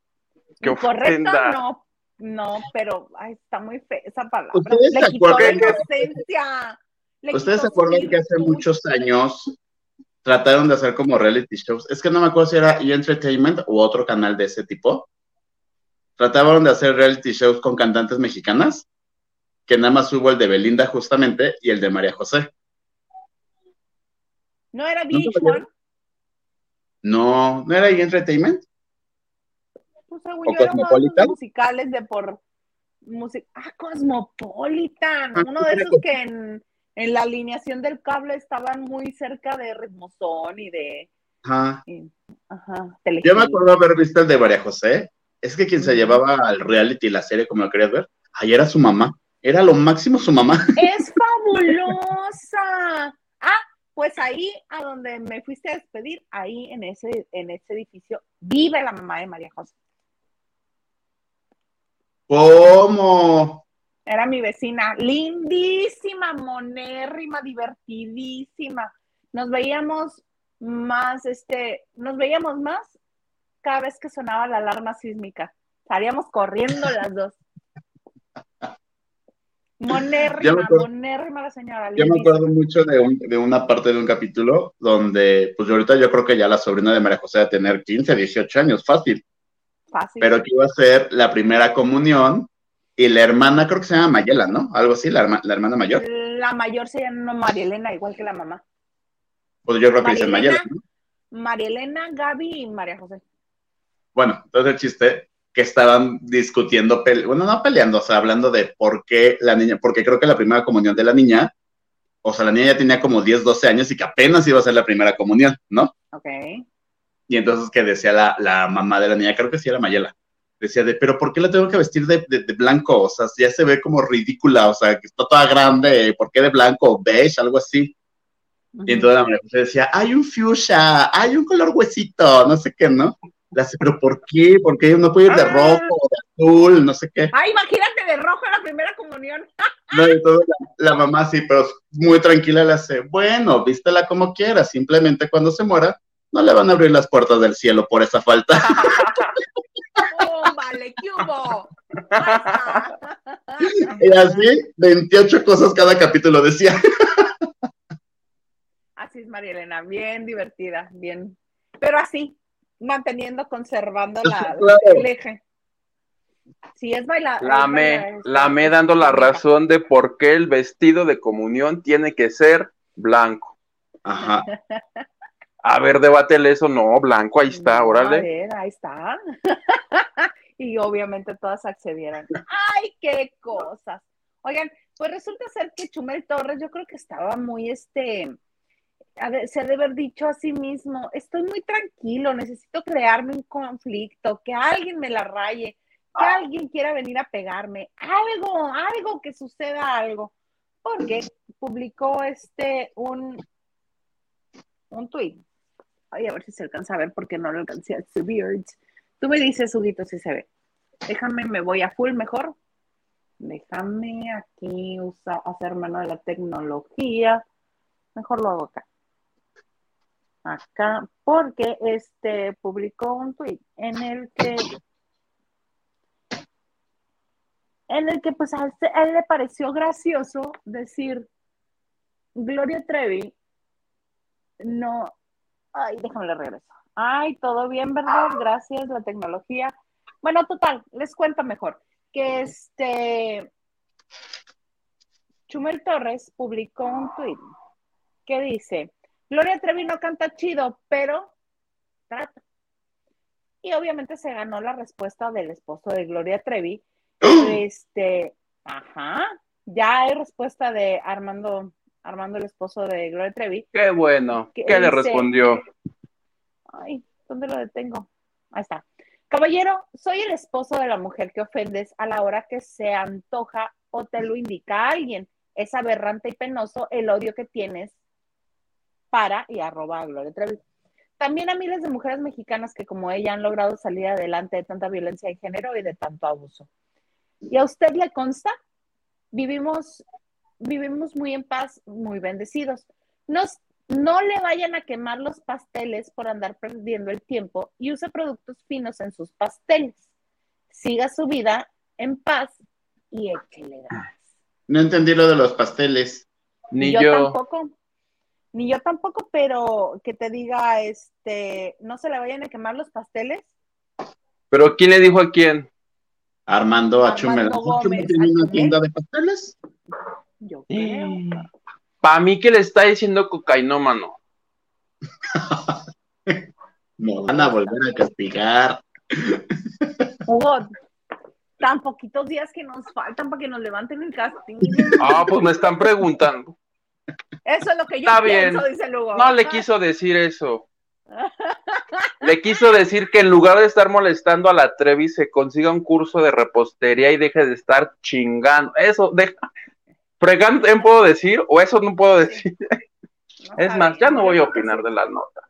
Correcto, no, no, pero ay, está muy fea esa palabra. ¿Ustedes se acuerdan que, ¿Ustedes se acuerdan que hace muchos años trataron de hacer como reality shows? Es que no me acuerdo si era E! Entertainment u otro canal de ese tipo. Trataron de hacer reality shows con cantantes mexicanas, que nada más hubo el de Belinda justamente y el de María José. ¿No era VH1? No, ¿no era E! Entertainment? Pues según yo eran musicales de por ah, Cosmopolitan, ah, uno de esos que en, la alineación del cable estaban muy cerca de Ritmozón y de Ajá. ajá yo me acuerdo haber visto el de María José. Es que quien se llevaba al reality la serie, como lo querías ver, ahí era su mamá. Era lo máximo su mamá. Es fabulosa. Ah, pues ahí a donde me fuiste a despedir, ahí en ese, en ese edificio, vive la mamá de María José. ¿Cómo? Era mi vecina, lindísima, monérrima, divertidísima. Nos veíamos más, este, nos veíamos más cada vez que sonaba la alarma sísmica. Salíamos corriendo las dos. Monérrima, monérrima la señora. Yo me acuerdo mucho de, una parte de un capítulo donde, pues ahorita yo creo que ya la sobrina de María José a tener 15, 18 años, fácil. Fácil. Pero que iba a ser la primera comunión y la hermana, creo que se llama Mayela, ¿no? Algo así, la, la hermana mayor. La mayor se llama María Elena, igual que la mamá. Pues yo creo que dice Mayela. María Elena, Gaby y María José. Bueno, entonces el chiste que estaban discutiendo, bueno, no peleando, o sea, hablando de por qué la niña, porque creo que la primera comunión de la niña, o sea, la niña ya tenía como 10, 12 años y que apenas iba a ser la primera comunión, ¿no? Ok. Y entonces que decía la, la mamá de la niña, creo que sí era Mayela, decía de, pero ¿por qué la tengo que vestir de, de, blanco? O sea, ya se ve como ridícula, o sea, que está toda grande, ¿por qué de blanco? Beige, algo así. Y entonces la María decía, hay un fuchsia, hay un color huesito, no sé qué, ¿no? La pero ¿por qué? ¿Por qué no puede ir de ah. rojo o de azul? No sé qué. Ay, imagínate de rojo en la primera comunión. no, y todo, la, mamá sí, pero muy tranquila le hace, bueno, vístela como quieras, simplemente cuando se muera, no le van a abrir las puertas del cielo por esa falta. vale, ¿qué hubo? y así, 28 cosas cada capítulo decía. así es, María Elena, bien divertida, bien. Pero así, manteniendo, conservando la, el eje. Sí, es bailar. La me, la me dando la razón de por qué el vestido de comunión tiene que ser blanco. Ajá. A ver, debátele eso, no, blanco, ahí está, órale. A ver, ahí está. y obviamente todas accedieron. ¡Ay, qué cosas! Oigan, pues resulta ser que Chumel Torres, yo creo que estaba muy, este, se ha de haber dicho a sí mismo, estoy muy tranquilo, necesito crearme un conflicto, que alguien me la raye, que alguien quiera venir a pegarme, algo, algo que suceda algo, porque publicó este un, un tweet. Ay, a ver si se alcanza a ver porque no lo alcancé a subir. Tú me dices, Huguito, si se ve. Déjame, me voy a full mejor. Déjame aquí usar, hacer mano de la tecnología. Mejor lo hago acá. Acá, porque este publicó un tweet en el que en el que pues a él le pareció gracioso decir Gloria Trevi no ay déjame le regreso. Ay todo bien verdad gracias la tecnología bueno total les cuento mejor que este Chumel Torres publicó un tweet que dice Gloria Trevi no canta chido, pero trata. Y obviamente se ganó la respuesta del esposo de Gloria Trevi. este, ajá, ya hay respuesta de Armando, Armando el esposo de Gloria Trevi. Qué bueno. ¿Qué le respondió? Ay, ¿dónde lo detengo? Ahí está. Caballero, soy el esposo de la mujer que ofendes a la hora que se antoja o te lo indica alguien. Es aberrante y penoso el odio que tienes para y arroba Gloria Trevi. También a miles de mujeres mexicanas que como ella han logrado salir adelante de tanta violencia de género y de tanto abuso. ¿Y a usted le consta? Vivimos, vivimos muy en paz, muy bendecidos. Nos, no le vayan a quemar los pasteles por andar perdiendo el tiempo y use productos finos en sus pasteles. Siga su vida en paz y échele ganas. No entendí lo de los pasteles. Ni yo, yo. tampoco. Ni yo tampoco, pero que te diga, este, no se le vayan a quemar los pasteles. ¿Pero quién le dijo a quién? Armando Achumel. tiene una tienda de pasteles? Yo creo. Para mí que le está diciendo cocainómano. Me van a volver a castigar. Hugo, tan poquitos días que nos faltan para que nos levanten el castigo. Ah, pues me están preguntando. Eso es lo que yo Está pienso, dice Lugo. No le quiso decir eso. Le quiso decir que en lugar de estar molestando a la Trevi, se consiga un curso de repostería y deje de estar chingando. Eso, deja. Fregando, ¿en puedo decir? ¿O eso no puedo decir? es más, ya no voy a opinar de la nota.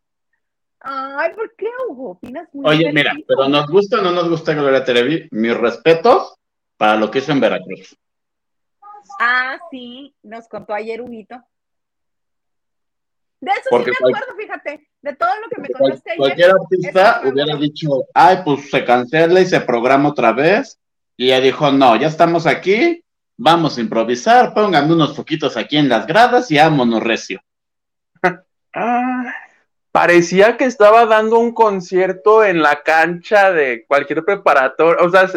Ay, ¿por qué, Hugo? Opinas muy Oye, mira, pero nos gusta o no nos gusta Gloria Trevi, mis respetos para lo que hizo en Veracruz. Ah, sí, nos contó ayer Huguito. De eso sí me acuerdo, fíjate, de todo lo que me contaste ayer. Cualquier artista hubiera dicho, ay, pues se cancela y se programa otra vez. Y ella dijo, no, ya estamos aquí, vamos a improvisar, pónganme unos foquitos aquí en las gradas y vámonos recio. ah, parecía que estaba dando un concierto en la cancha de cualquier preparatorio, o sea,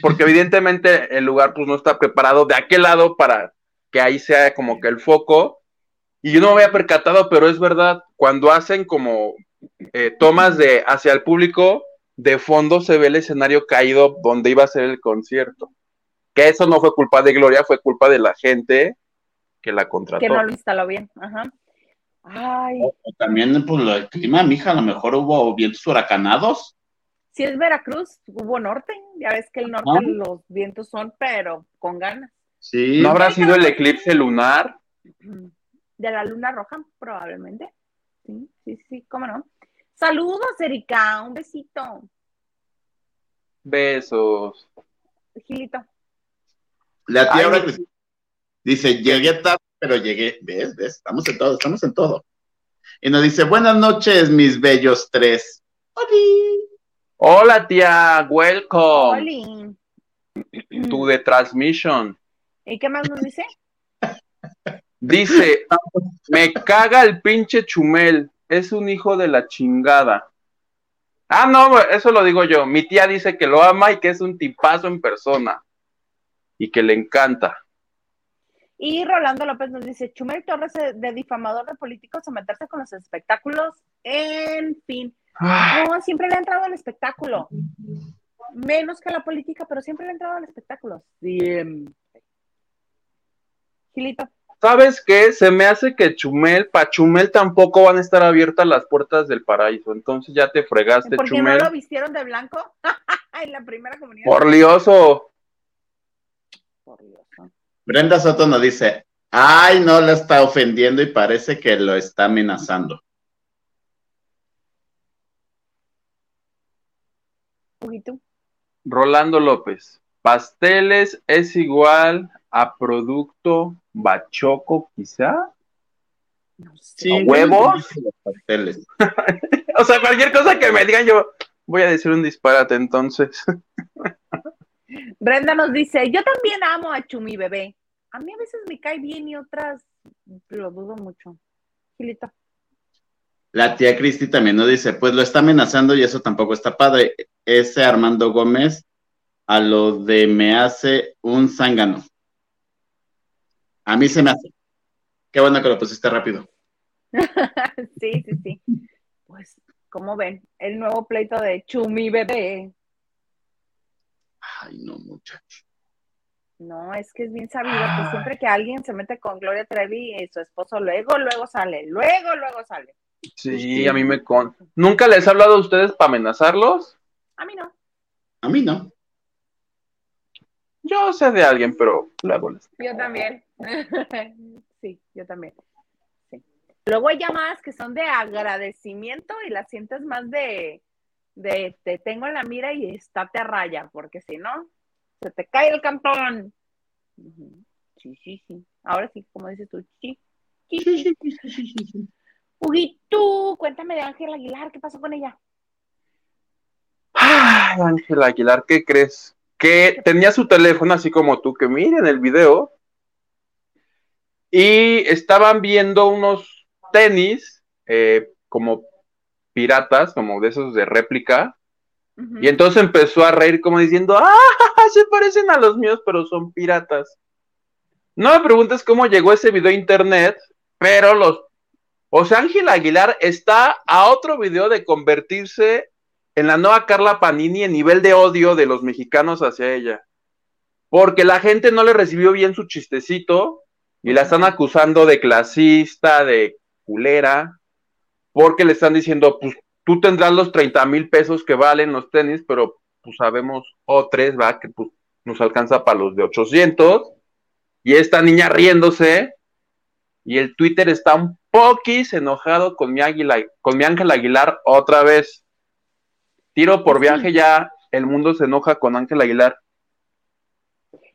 porque evidentemente el lugar pues no está preparado de aquel lado para que ahí sea como que el foco. Y yo no me había percatado, pero es verdad, cuando hacen como eh, tomas de hacia el público, de fondo se ve el escenario caído donde iba a ser el concierto. Que eso no fue culpa de Gloria, fue culpa de la gente que la contrató. Que no lo instaló bien, ajá. Ay. también, pues, el clima, mija, a lo mejor hubo vientos huracanados. Si es Veracruz, hubo norte, ya ves que el norte los vientos son, pero con ganas. Sí. ¿No habrá sido el eclipse lunar? De la luna roja, probablemente. Sí, sí, sí, cómo no. Saludos, Erika, un besito. Besos. Gilito. La tía dice, llegué tarde, pero llegué. ¿Ves? ¿Ves? Estamos en todo, estamos en todo. Y nos dice, buenas noches, mis bellos tres. Hola. Hola, tía, welcome. Hola. Tu de transmission. ¿Y qué más nos dice? Dice, me caga el pinche chumel, es un hijo de la chingada. Ah, no, eso lo digo yo. Mi tía dice que lo ama y que es un tipazo en persona y que le encanta. Y Rolando López nos dice, Chumel Torres de difamador de políticos a meterse con los espectáculos, en fin. Ah. No, siempre le ha entrado al espectáculo. Menos que a la política, pero siempre le ha entrado al espectáculo. Siempre. Gilito. ¿Sabes qué? Se me hace que Chumel, pa Chumel tampoco van a estar abiertas las puertas del paraíso. Entonces ya te fregaste, ¿Por qué no lo vistieron de blanco? en la primera comunidad. Por lioso. Brenda Soto nos dice, ay, no la está ofendiendo y parece que lo está amenazando. Rolando López, pasteles es igual a producto bachoco, quizá. Sí, huevos. o sea, cualquier cosa que me digan, yo voy a decir un disparate entonces. Brenda nos dice, yo también amo a Chumi bebé. A mí a veces me cae bien y otras lo dudo mucho. Gilito. La tía Cristi también nos dice, pues lo está amenazando y eso tampoco está padre. Ese Armando Gómez a lo de me hace un zángano. A mí se me hace. Qué bueno que lo pusiste rápido. sí, sí, sí. Pues, como ven, el nuevo pleito de Chumi bebé. Ay, no, muchacho. No, es que es bien sabido que siempre que alguien se mete con Gloria Trevi y su esposo, luego, luego sale, luego, luego sale. Sí, a mí me con. ¿Nunca les he hablado a ustedes para amenazarlos? A mí no. A mí no. Yo sé de alguien, pero luego les. Yo también. sí, yo también. Sí. Luego hay llamadas que son de agradecimiento y las sientes más de, de te tengo en la mira y estate a raya, porque si no, se te cae el cantón. Sí, sí, sí. Ahora sí, como dices tú, sí. Sí, sí, sí, Uy, tú, cuéntame de Ángela Aguilar, ¿qué pasó con ella? Ay, Ángela Aguilar, ¿qué crees? Que tenía su teléfono así como tú, que miren el video, y estaban viendo unos tenis eh, como piratas, como de esos de réplica, y entonces empezó a reír como diciendo, ¡ah! Se parecen a los míos, pero son piratas. No me preguntes cómo llegó ese video a internet, pero los... O sea, Ángel Aguilar está a otro video de convertirse en la nueva Carla Panini en nivel de odio de los mexicanos hacia ella. Porque la gente no le recibió bien su chistecito y la están acusando de clasista, de culera, porque le están diciendo, pues tú tendrás los 30 mil pesos que valen los tenis, pero pues sabemos o tres, va, que pues nos alcanza para los de 800. Y esta niña riéndose, y el Twitter está un poquis enojado con mi, águila, con mi Ángel Aguilar otra vez. Tiro por viaje ya, el mundo se enoja con Ángel Aguilar.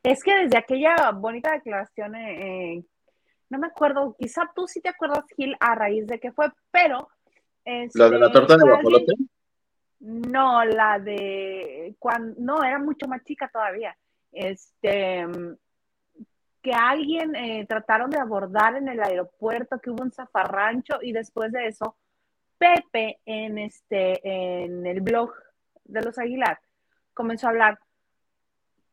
Es que desde aquella bonita declaración, eh, no me acuerdo, quizá tú sí te acuerdas, Gil, a raíz de qué fue, pero... ¿La de la torta de guajolote? No, la de cuando no era mucho más chica todavía. Este que alguien eh, trataron de abordar en el aeropuerto, que hubo un zafarrancho y después de eso Pepe en este en el blog de los Aguilar comenzó a hablar,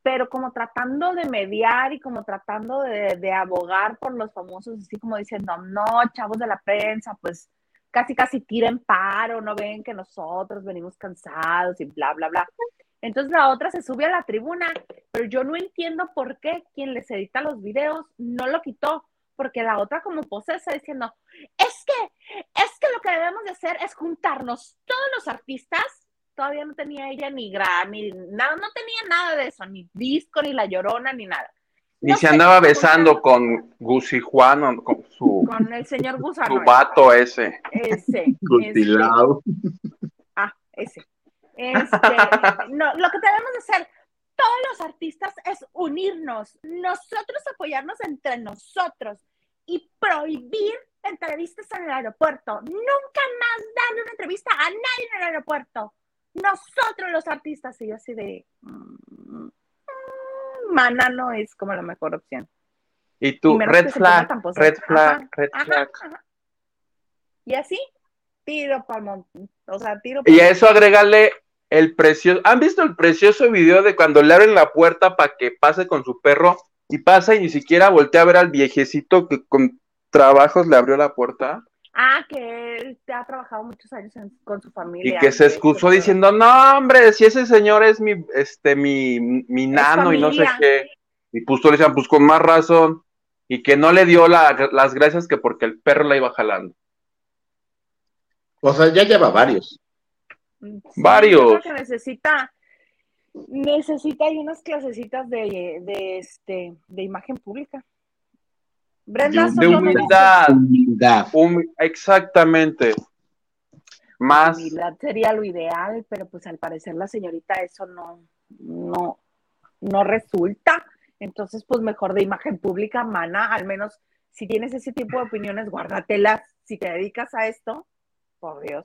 pero como tratando de mediar y como tratando de, abogar por los famosos, así como diciendo, no, chavos de la prensa, pues casi casi tiren paro, no ven que nosotros venimos cansados y bla, bla, bla. Entonces la otra se sube a la tribuna, pero yo no entiendo por qué quien les edita los videos no lo quitó, porque la otra como posesa diciendo, es que, es que lo que debemos de hacer es juntarnos todos los artistas, todavía no tenía ella ni Grammy, nada, no tenía nada de eso, ni disco, ni La Llorona, ni nada. Ni se andaba besando con Gusi Juan o con su. Con el señor Gusano. Su vato ese. Ese. este, ah, ese. Este, no, lo que tenemos que hacer todos los artistas es unirnos, nosotros apoyarnos entre nosotros y prohibir entrevistas en el aeropuerto. Nunca más darle una entrevista a nadie en el aeropuerto. Nosotros los artistas, y yo así de... Mm, mana no es como la mejor opción. Y tú, red flag, red flag, red flag. Y así, tiro para o sea, tiro Y a eso agregarle el precioso. ¿Han visto el precioso video de cuando le abren la puerta para que pase con su perro y pasa y ni siquiera voltea a ver al viejecito que con trabajos le abrió la puerta? Ah, que él ha trabajado muchos años con su familia. Y que se excusó diciendo, no, hombre, si ese señor es mi, este, mi, mi nano y no sé qué. Y pues le decían, pues con más razón. Y que no le dio las gracias que porque el perro la iba jalando. O sea, ya lleva varios. varios. que necesita, necesita hay unas clasecitas de, de, este, de imagen pública. Brenda de, humildad. exactamente. Más. Humildad sería lo ideal, pero pues al parecer la señorita eso no, no, no resulta. Entonces, pues mejor de imagen pública, mana, al menos si tienes ese tipo de opiniones, guárdatelas. Si te dedicas a esto, por Dios.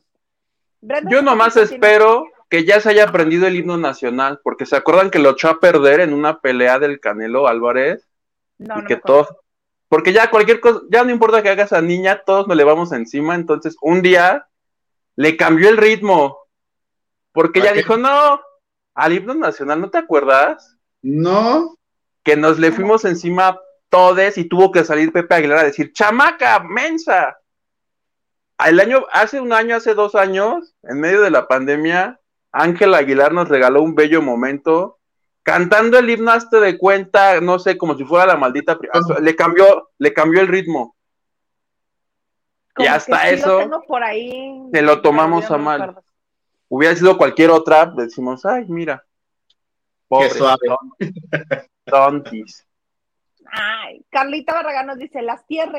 Yo nomás espero que ya se haya aprendido el himno nacional, porque se acuerdan que lo echó a perder en una pelea del Canelo Álvarez. No, y que todos, porque ya cualquier cosa, ya no importa que hagas a niña, todos nos le vamos encima. Entonces, un día le cambió el ritmo. Porque ella dijo, no, al himno nacional, ¿no te acuerdas? No. Que nos le fuimos encima todos y tuvo que salir Pepe Aguilar a decir, chamaca, mensa. El año, hace un año, hace dos años, en medio de la pandemia, Ángel Aguilar nos regaló un bello momento cantando el himno hasta de cuenta, no sé, como si fuera la maldita, le cambió, le cambió el ritmo. y hasta eso por ahí, se lo tomamos a mal. Hubiera sido cualquier otra, decimos, ay, mira. Pobre, Qué suave. Tontis. Ay, Carlita Barragán nos dice, las tías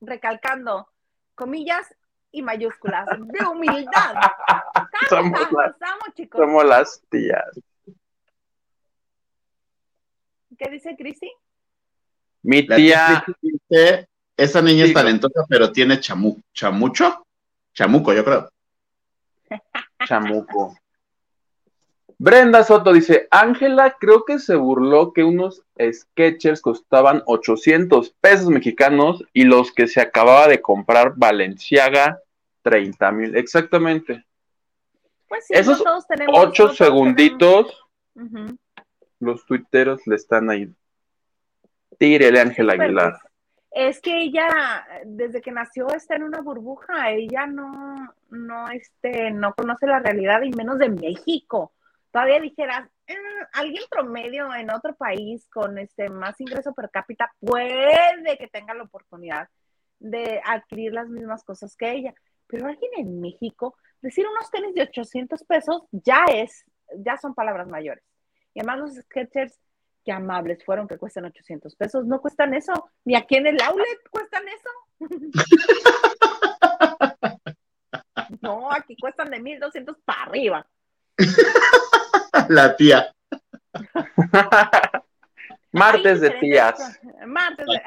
recalcando, comillas y mayúsculas, de humildad. somos, chicos. somos las tías. ¿Qué dice Cristi? Mi tía. Dice, esa niña es talentosa, pero tiene chamu, chamucho. Chamuco, yo creo. Chamuco. Brenda Soto dice, Ángela creo que se burló que unos sketchers costaban 800 pesos mexicanos y los que se acababa de comprar Valenciaga 30 mil. Exactamente. Pues sí, Esos todos tenemos, ocho segunditos los tuiteros le están ahí. Tírele, Ángel Aguilar. Es que ella, desde que nació, está en una burbuja. Ella no, no, este, no conoce la realidad y menos de México. Todavía dijeras, eh, alguien promedio en otro país con este más ingreso per cápita puede que tenga la oportunidad de adquirir las mismas cosas que ella. Pero alguien en México, decir unos tenis de 800 pesos ya es, ya son palabras mayores. Y además los sketchers, qué amables fueron que cuestan 800 pesos, no cuestan eso, ni aquí en el outlet cuestan eso. no, aquí cuestan de 1200 para arriba. La tía. Martes de tías. Martes de...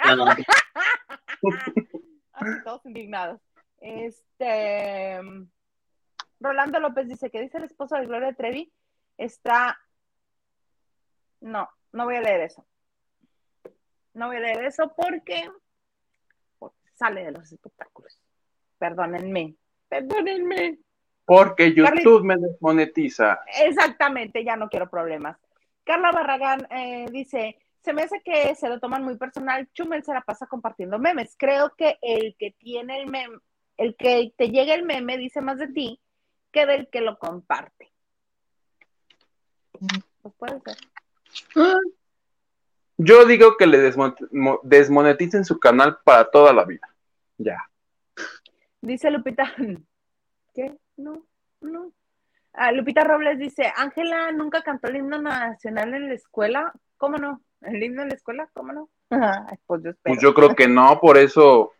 todos indignados. Este... Rolando López dice que dice el esposo de Gloria Trevi está... No, no voy a leer eso. No voy a leer eso porque sale de los espectáculos. Perdónenme, perdónenme. Porque YouTube me desmonetiza. Exactamente, ya no quiero problemas. Carla Barragán eh, dice, se me hace que se lo toman muy personal. Chumel se la pasa compartiendo memes. Creo que el que tiene el meme, el que te llega el meme dice más de ti que del que lo comparte. Pues puede ser. Yo digo que le desmoneticen su canal para toda la vida. Ya. Dice Lupita, ¿qué? No, no. Ah, Lupita Robles dice, Ángela nunca cantó el himno nacional en la escuela. ¿Cómo no? ¿El himno en la escuela? ¿Cómo no? pues, yo pues yo creo que no, por eso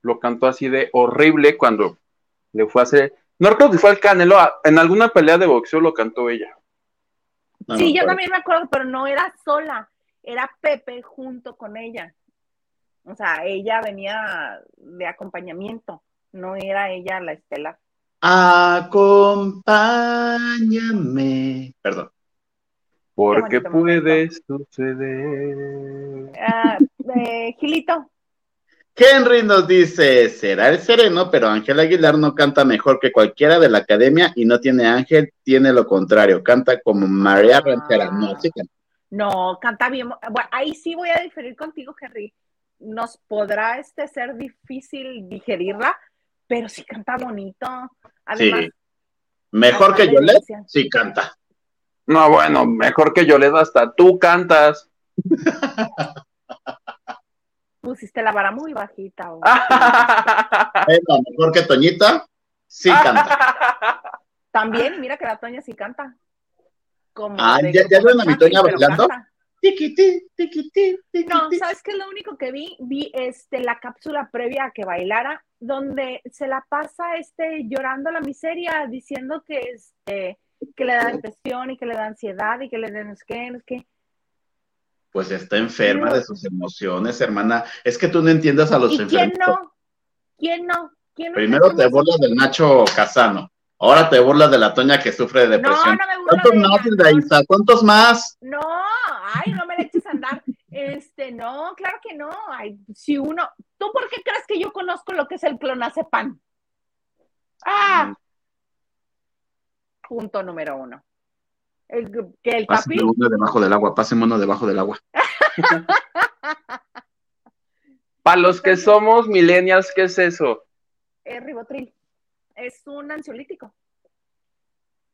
lo cantó así de horrible cuando le fue a hacer. No recuerdo si fue al Canelo, en alguna pelea de boxeo lo cantó ella. Sí, yo también me acuerdo, pero no era sola, era Pepe junto con ella. O sea, ella venía de acompañamiento, no era ella la estelar. Acompáñame. Perdón. Porque puede suceder. Ah, eh, Gilito. Henry nos dice, será el sereno, pero Ángel Aguilar no canta mejor que cualquiera de la academia y no tiene Ángel, tiene lo contrario, canta como María Ranchera. No, sí canta. No, canta bien. Bueno, ahí sí voy a diferir contigo, Henry. Nos podrá este ser difícil digerirla, pero sí canta bonito. Además, sí. Mejor que Yolette, sí canta. No, bueno, mejor que Yolette, hasta tú cantas. Pusiste la vara muy bajita. mejor que Toñita, sí canta. También, mira que la Toña sí canta. Como ah, ¿ya, ya ven a mi Toña bailando? No, ¿sabes qué? Lo único que vi, vi este, la cápsula previa a que bailara, donde se la pasa este, llorando la miseria, diciendo que, este, que le da depresión y que le da ansiedad y que le da no sé Pues está enferma de sus emociones, hermana. Es que tú no entiendes a los ¿Y enfermos. ¿Quién no? ¿Quién no? ¿Quién no Primero te burlas del Nacho Casano. Ahora te burlas de la Toña que sufre de depresión. No, no me ¿Cuántos más, Isa? ¿Cuántos más? No, ay, no me le eches a andar. Este, no, claro que no. Ay, si uno, ¿tú por qué crees que yo conozco lo que es el clonazepam? Ah. Punto número uno. El, que el papi. uno debajo del agua, páseme uno debajo del agua. Para los que somos millennials, ¿qué es eso? Es ribotril es un ansiolítico.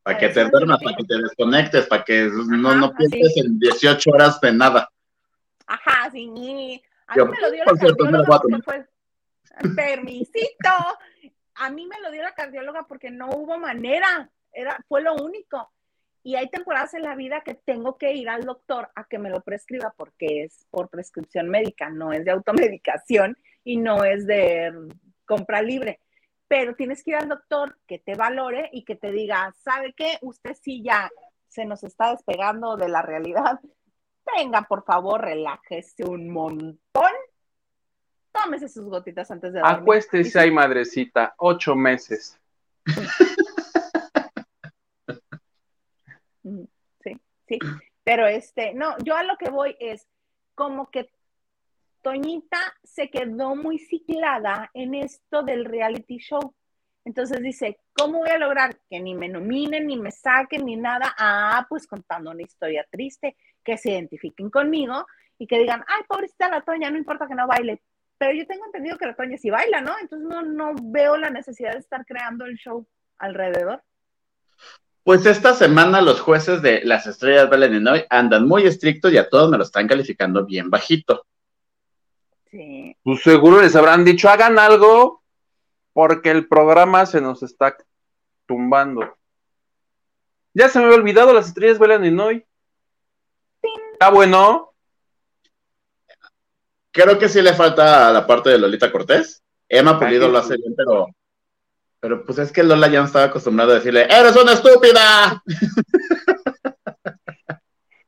Para que te duermas, para que te desconectes, para que no, no pienses en 18 horas de nada. Ajá, sí. A mí me lo dio la cardióloga porque fue... Permisito. A mí me lo dio la cardióloga porque no hubo manera. Era, fue lo único. Y hay temporadas en la vida que tengo que ir al doctor a que me lo prescriba porque es por prescripción médica, no es de automedicación y no es de compra libre pero tienes que ir al doctor que te valore y que te diga, ¿sabe qué? Usted sí ya se nos está despegando de la realidad. Venga, por favor, relájese un montón. Tómese sus gotitas antes de dormir. Acuéstese ahí, madrecita, ocho meses. Sí, sí. Pero este, no, yo a lo que voy es como que Toñita se quedó muy ciclada en esto del reality show. Entonces dice, ¿cómo voy a lograr que ni me nominen, ni me saquen, ni nada? Ah, pues contando una historia triste, que se identifiquen conmigo y que digan, ay, pobrecita la Toña, no importa que no baile. Pero yo tengo entendido que la Toña sí baila, ¿no? Entonces no, no veo la necesidad de estar creando el show alrededor. Pues esta semana los jueces de las estrellas bailan hoy andan muy estrictos y a todos me lo están calificando bien bajito. Pues seguro les habrán dicho, hagan algo porque el programa se nos está tumbando. Ya se me había olvidado, las estrellas vuelan en hoy. Está bueno. Creo que sí le falta la parte de Lolita Cortés. Emma Pulido lo hace bien, pero, pero pues es que Lola ya no estaba acostumbrado a decirle, ¡Eres una estúpida!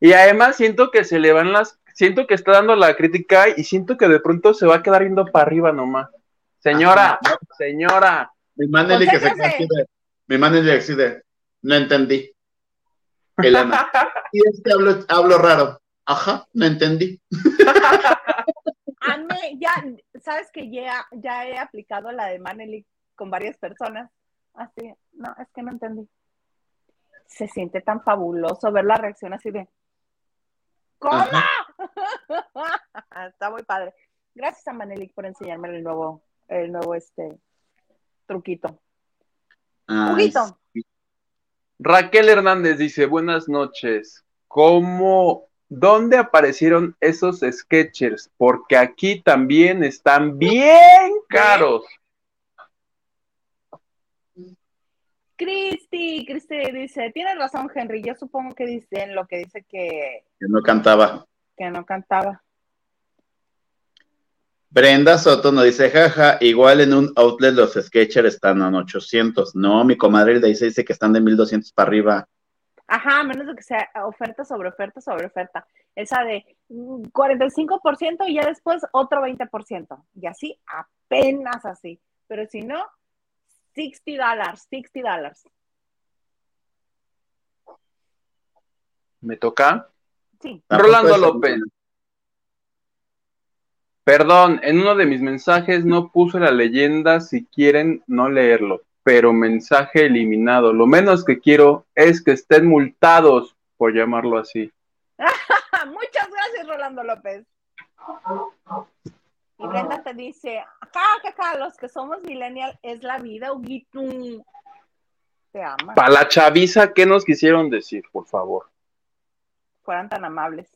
Y además siento que se le van las, siento que está dando la crítica y siento que de pronto se va a quedar viendo para arriba nomás. Señora, señora. Mi manager que se decide, mi manager decide, no entendí. Elena. y es que hablo, hablo raro. Ajá, no entendí. ya, sabes que ya, ya he aplicado la de Manelik con varias personas. Así, no, es que no entendí. Se siente tan fabuloso ver la reacción así de, ¿cómo? Está muy padre. Gracias a Manelik por enseñarme el nuevo, el nuevo este truquito. Raquel Hernández dice, buenas noches. ¿Cómo ¿Dónde aparecieron esos sketchers? Porque aquí también están bien caros. Cristi, Cristi dice, tienes razón, Henry. Yo supongo que dicen lo que dice que. Que no cantaba. Que no cantaba. Brenda Soto nos dice, jaja, igual en un outlet los sketchers están en 800. No, mi comadre dice, dice que están de 1200 para arriba. Ajá, menos de que sea oferta sobre oferta sobre oferta. Esa de 45% mm, y ya después otro 20%. Y así, apenas así. Pero si no, 60 dólares, 60 dólares. ¿Me toca? Sí. Rolando López. Perdón, en uno de mis mensajes no puse la leyenda si quieren no leerlo pero mensaje eliminado. Lo menos que quiero es que estén multados, por llamarlo así. Muchas gracias, Rolando López. Y Brenda te dice, acá, acá, los que somos millennial es la vida, Huguito. Te ama. Para la chaviza, ¿qué nos quisieron decir, por favor? Fueran tan amables.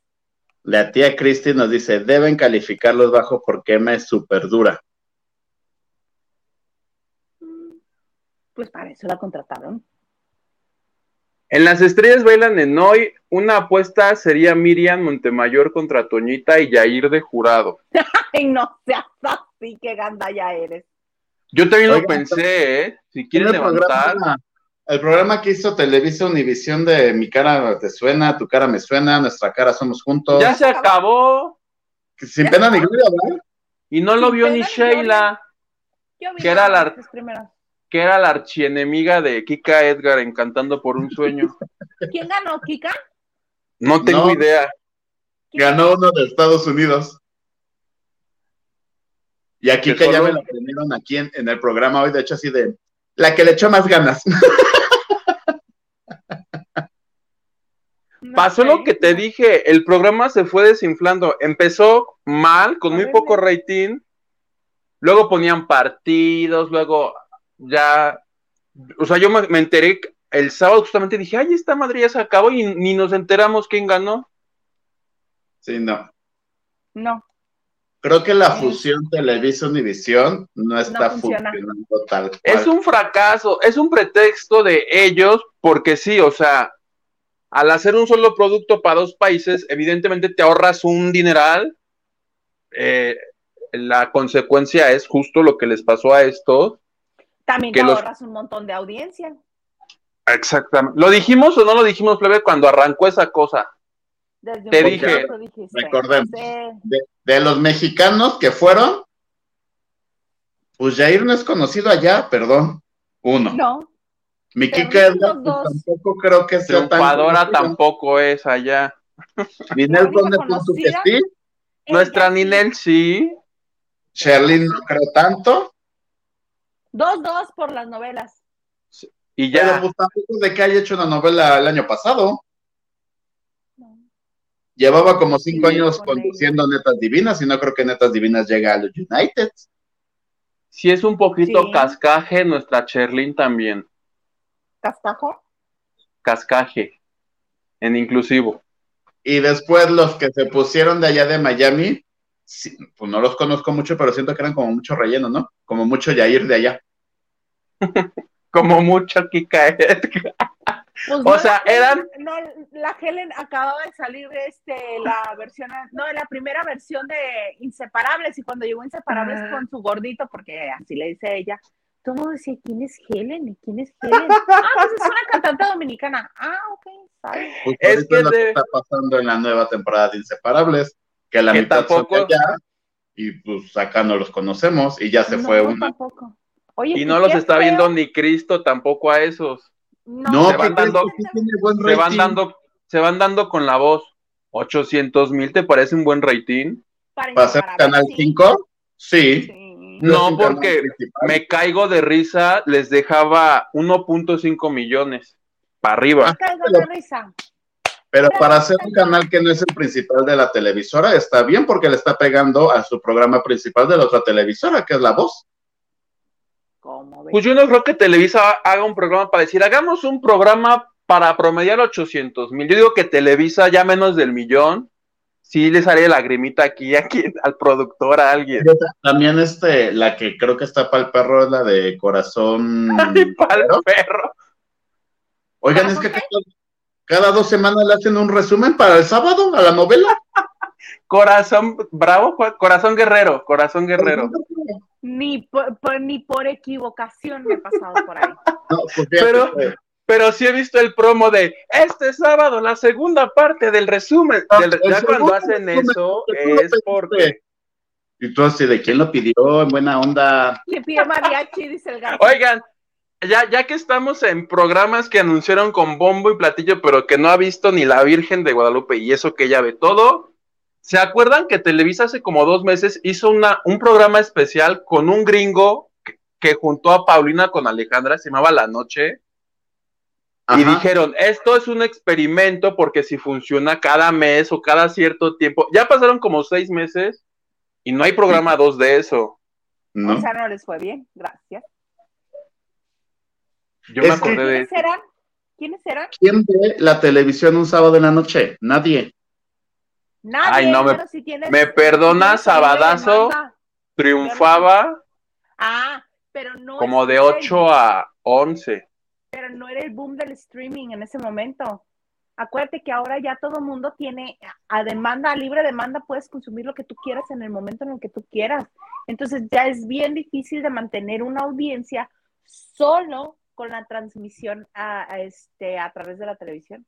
La tía Cristi nos dice, deben calificarlos bajo porque Emma es súper dura. pues para eso la contrataron. En las estrellas bailan en hoy, una apuesta sería Miriam Montemayor contra Toñita y Yair de jurado. Ay, no seas así, que ganda ya eres. Yo también lo pensé, ¿eh? Si quieren levantar. el programa que hizo Televisa Univisión de Mi cara te suena, tu cara me suena, nuestra cara somos juntos. Ya se acabó. Sin pena ni gloria, ¿verdad? Y no lo vio ni Sheila. que era la, que era la archienemiga de Kika Edgar encantando por un sueño. ¿Quién ganó, Kika? No tengo idea. Ganó uno de Estados Unidos. Y a Kika ya me lo aprendieron aquí en, el programa hoy, de hecho, así de la que le echó más ganas. Pasó lo que te dije, el programa se fue desinflando. Empezó mal, con muy poco rating. Luego ponían partidos, luego ya, o sea, yo me, enteré el sábado justamente dije, ay, esta madre ya se acabó y ni nos enteramos quién ganó. Sí, no. No. Creo que la fusión Televisa-Univisión no está funcionando tal Es un fracaso, es un pretexto de ellos, porque sí, o sea, al hacer un solo producto para dos países, evidentemente te ahorras un dineral. Eh, la consecuencia es justo lo que les pasó a estos. También te ahorras un montón de audiencia. Exactamente. ¿Lo dijimos o no lo dijimos, Plebe, cuando arrancó esa cosa? te dije, recordemos, de, los mexicanos que fueron, pues Jair no es conocido allá, perdón, uno. No. Mi Kika tampoco creo que sea Triunfadora tampoco es allá. Ninel Conde que sí. Nuestra Ninel sí. Sherlyn no creo tanto. Dos, dos por las novelas. Y ya. Pero pues de que haya hecho una novela el año pasado. Llevaba como cinco años conduciendo Netas Divinas y no creo que Netas Divinas llegue a los United. Si es un poquito cascaje, nuestra Cherlin también. ¿Cascajo? Cascaje, en inclusivo. Y después los que se pusieron de allá de Miami, pues no los conozco mucho, pero siento que eran como mucho relleno, ¿no? Como mucho Yair de allá. como mucho Kika pues o sea, eran. No, la Helen acababa de salir de este, la versión, no, la primera versión de Inseparables, y cuando llegó Inseparables ah. con su gordito, porque así le dice ella, todo decía, ¿quién es Helen? ¿Y quién es Helen? ah, pues es una cantante dominicana. Ah, ok. Pues es que, lo que está pasando en la nueva temporada de Inseparables, que la mitad tampoco... son allá, y pues acá no los conocemos, y ya se fue una. Tampoco. Oye, y no los está viendo ni Cristo tampoco a esos. No, se van, dando, se van dando, se van dando con la voz. 800 mil, ¿te parece un buen rating? ¿Para, ser Canal 5? Sí. No, porque me caigo de risa, les dejaba 1.5 millones para arriba. de risa. Pero para hacer un canal que no es el principal de la televisora, está bien porque le está pegando a su programa principal de la otra televisora, que es La Voz. Pues yo no creo que Televisa haga un programa para decir, hagamos un programa para promediar 800 mil. Yo digo que Televisa ya menos del millón, sí les haré lagrimita aquí, aquí al productor, a alguien. También este, la que creo que está para el perro es la de corazón. para el perro. Oigan, es que cada, dos semanas le hacen un resumen para el sábado a la novela. corazón bravo, corazón guerrero, corazón guerrero. Ni por, ni por equivocación me he pasado por ahí. pero, pero sí he visto el promo de este sábado, la segunda parte del resumen. Ah, ya cuando hacen eso, es porque. Y tú así, ¿de quién lo pidió? En buena onda. Le pidió mariachi, dice el gato. Oigan, ya, ya que estamos en programas que anunciaron con bombo y platillo, pero que no ha visto ni la Virgen de Guadalupe y eso que ya ve todo, ¿se acuerdan que Televisa hace como dos meses hizo una, un programa especial con un gringo que, que juntó a Paulina con Alejandra, se llamaba La Noche? Y dijeron, esto es un experimento porque si funciona cada mes o cada cierto tiempo, ya pasaron como seis meses y no hay programa dos de eso. No. O sea, no les fue bien, gracias. Yo me acordé de ¿Quiénes eran? ¿Quiénes eran? ¿Quién ve la televisión un sábado en la noche? Nadie. Nadie. Ay, no, me, me perdona, Sabadazo triunfaba. Ah, pero no. Como de 8 a 11 pero no era el boom del streaming en ese momento. Acuérdate que ahora ya todo mundo tiene a demanda, a libre demanda, puedes consumir lo que tú quieras en el momento en el que tú quieras. Entonces ya es bien difícil de mantener una audiencia solo con la transmisión a, este, a través de la televisión.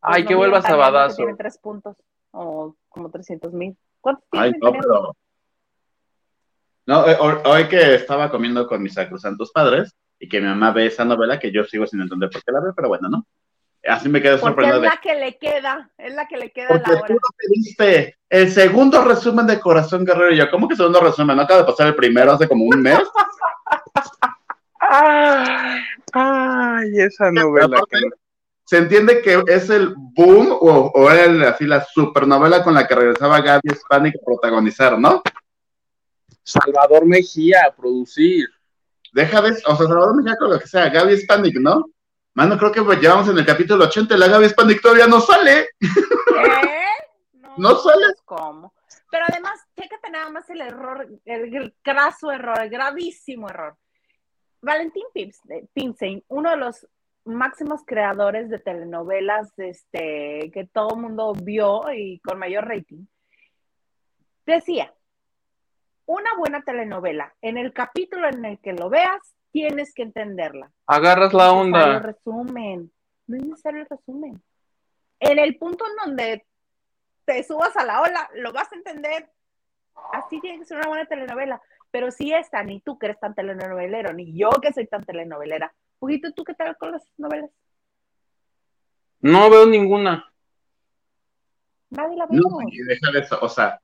Ay, que vuelva Sabadazo. Tiene tres puntos o como 300 mil. ¿Cuántos Ay, no, pero no, eh, hoy que estaba comiendo con mis sacrosantos padres y que mi mamá ve esa novela que yo sigo sin entender por qué la ve, pero bueno, ¿no? Así me quedé sorprendido. Es la que le queda, es la que le queda Porque la hora. tú no pediste el segundo resumen de Corazón Guerrero y yo, ¿cómo que segundo resumen? ¿No acaba de pasar el primero hace como un mes? ay, esa novela. Se entiende que es el boom o, o así la supernovela con la que regresaba Gaby Spanik a protagonizar, ¿no? Salvador Mejía a producir. Deja de, o sea, Salvador Mejía con lo que sea, Gaby Spanik, ¿no? Mano, creo que pues, llevamos en el capítulo 80 la Gaby Spanik todavía no sale. ¿Qué? No, sale. ¿Cómo? Pero además, chécate nada más el error, el, graso error, el gravísimo error. Valentín Pinsen, uno de los máximos creadores de telenovelas este, que todo el mundo vio y con mayor rating, decía, una buena telenovela, en el capítulo en el que lo veas, tienes que entenderla. Agarras la onda. No es necesario el resumen. No es necesario el resumen. En el punto en donde te subas a la ola, lo vas a entender. Así tiene que ser una buena telenovela. Pero si esta, ni tú que eres tan telenovelero, ni yo que soy tan telenovelera. Pujito, ¿tú qué tal con las novelas? No veo ninguna. Nadie la ve. No, y deja de eso, o sea,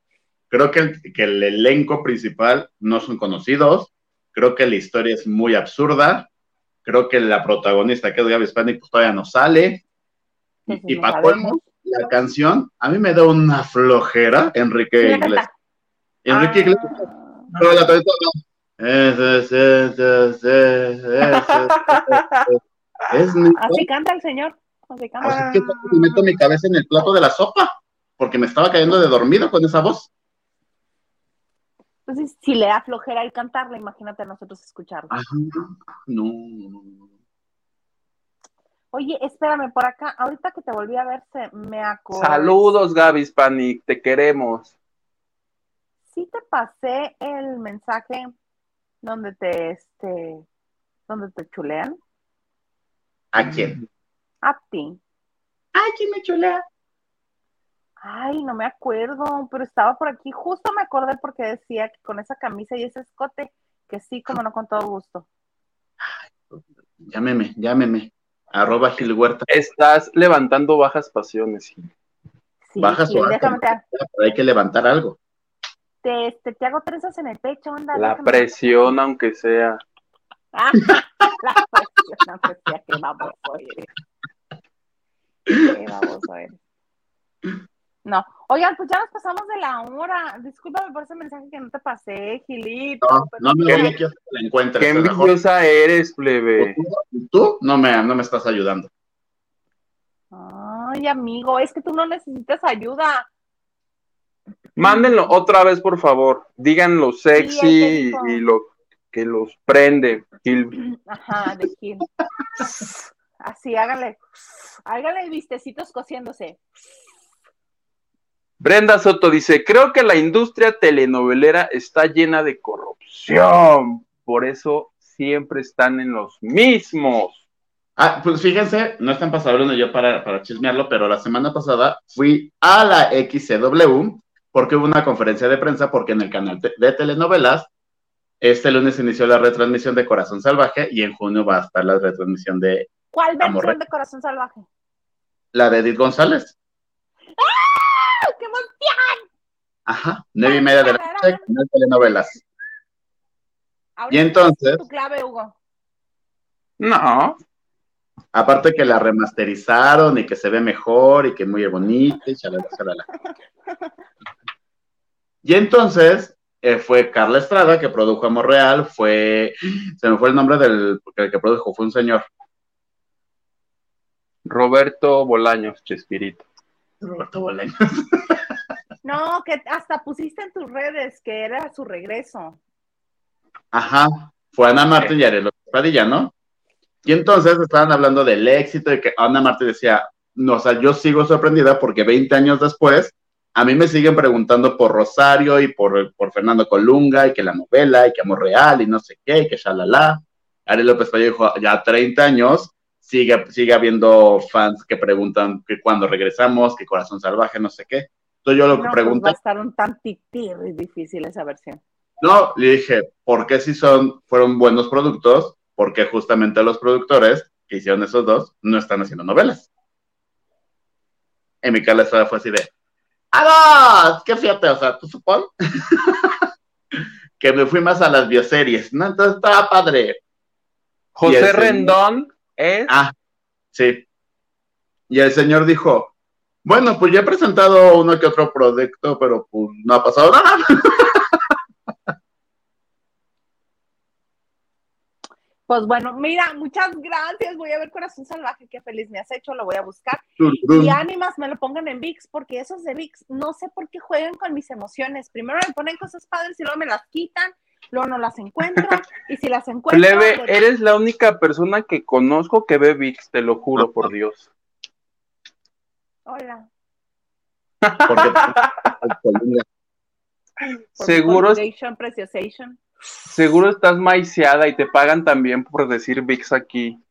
Creo que el, que el elenco principal no son conocidos. Creo que la historia es muy absurda. Creo que la protagonista, que es Gaby Hispanic, pues todavía no sale. Y, para colmo, la canción, a mí me da una flojera, Enrique Iglesias. Enrique Iglesias. Pero la Así canta el señor. Así canta. Así que meto mi cabeza en el plato de la sopa, porque me estaba cayendo de dormido con esa voz. Entonces, si le da flojera el cantarla, imagínate a nosotros escucharla. no, Oye, espérame, por acá, ahorita que te volví a ver, se me acordó. Saludos, Gaby Spanik, te queremos. sí te pasé el mensaje donde te, este, donde te chulean. ¿A quién? A ti. Ay, ¿quién me chulea? Ay, no me acuerdo, pero estaba por aquí. Justo me acordé porque decía que con esa camisa y ese escote, que sí, como no, con todo gusto. Llámeme, llámeme. Arroba Gil Huerta. Estás levantando bajas pasiones, Gil. Sí, Bajas Gil, o déjame te, Pero hay que levantar algo. te, este, te hago trenzas en el pecho, onda. La déjame- presión, aunque sea. Ah, la presión, aunque sea, qué baboso eres. Qué baboso eres. No, oigan, pues ya nos pasamos de la hora. Discúlpame por ese mensaje que no te pasé, Gilito. No, pero- no me voy que la encuentres. Qué envidiosa eres, plebe. Tú, tú no me, no me estás ayudando. Ay, amigo, es que tú no necesitas ayuda. Mándenlo otra vez, por favor. Digan lo Sí, sexy y, lo que los prende. Gil. Ajá, de Gil. Así, háganle. Háganle vistecitos cociéndose. Brenda Soto dice, creo que la industria telenovelera está llena de corrupción. Por eso siempre están en los mismos. Ah, pues fíjense, no están pasando yo para, para chismearlo, pero la semana pasada fui a la XCW porque hubo una conferencia de prensa porque en el canal de telenovelas este lunes inició la retransmisión de Corazón Salvaje y en junio va a estar la retransmisión de ¿Cuál Amor versión recto. de Corazón Salvaje? la de Edith González. ¡Ah. Ajá, nueve y media de la noche, canal telenovelas. Y entonces, tu clave, Hugo. No, aparte que la remasterizaron y que se ve mejor y que muy bonita y chalala, chalala. Y entonces eh, fue Carla Estrada que produjo Amor Real, fue, se me fue el nombre del, porque el que produjo fue un señor, Roberto Bolaños, Chespirito. Roberto Bolaños. No, que hasta pusiste en tus redes que era su regreso. Ajá, fue Ana Martín y Arelo Padilla, ¿no? Y entonces estaban hablando del éxito y que Ana Martín decía, no, o sea, yo sigo sorprendida porque 20 años después, a mí me siguen preguntando por Rosario y por, por Fernando Colunga y que la novela y que Amor Real y no sé qué y que shalala. Ari López Padilla dijo, ya 30 años, sigue, sigue habiendo fans que preguntan que cuando regresamos, que Corazón Salvaje, no sé qué. Entonces yo lo que No, pues pregunto va a estar un tantitir difícil esa versión. no, le dije, ¿por qué si son, fueron buenos productos? Porque justamente los productores que hicieron esos dos no están haciendo novelas. En mi Carla Estrada fue así de, ¡Ah, qué fíjate! O sea, ¿tú supón? que me fui más a las bioseries, ¿no? Entonces estaba padre. Y José Rendón es Ah, sí. Y el señor dijo, bueno, pues ya he presentado uno que otro producto, pero pues no ha pasado nada. Pues bueno, mira, muchas gracias. Voy a ver Corazón Salvaje, qué feliz me has hecho, lo voy a buscar. Y ánimas me lo pongan en VIX, porque esos de VIX no sé por qué juegan con mis emociones. Primero me ponen cosas padres y luego me las quitan, luego no las encuentro, y si las encuentro. Plebe, de- eres la única persona que conozco que ve VIX, te lo juro por Dios. Hola. Porque, por Seguro, estás maiceada y te pagan también por decir VIX aquí.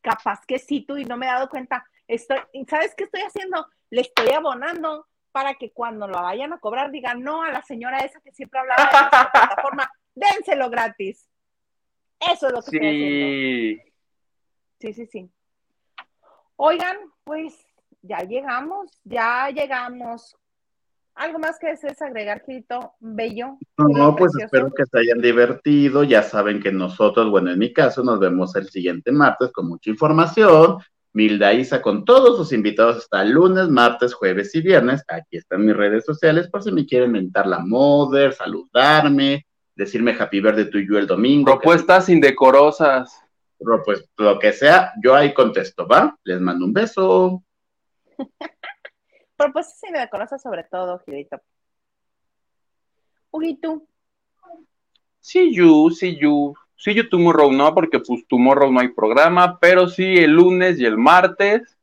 Capaz que sí, tú, y no me he dado cuenta. Estoy, ¿y ¿Sabes qué estoy haciendo? Le estoy abonando para que cuando lo vayan a cobrar digan no a la señora esa que siempre hablaba de nuestra plataforma, dénselo gratis. Eso es lo que estoy haciendo. Sí. Sí, sí, sí. Oigan, pues ya llegamos, ya llegamos. ¿Algo más que desees agregar, Gilito? Bello. No, pues Precioso. espero que se hayan divertido. Ya saben que nosotros, bueno, en mi caso, nos vemos el siguiente martes con mucha información. Milda Isa con todos sus invitados hasta lunes, martes, jueves y viernes. Aquí están mis redes sociales por si me quieren mentar la mother, saludarme, decirme happy birthday to you el domingo. Propuestas indecorosas. Que- Pues lo que sea, yo ahí contesto, ¿va? Les mando un beso. Pues me conoces sobre todo, Gilito. Huguito, Sí, you, sí, you. Sí, you tomorrow no, porque pues tomorrow no hay programa, pero sí el lunes y el martes.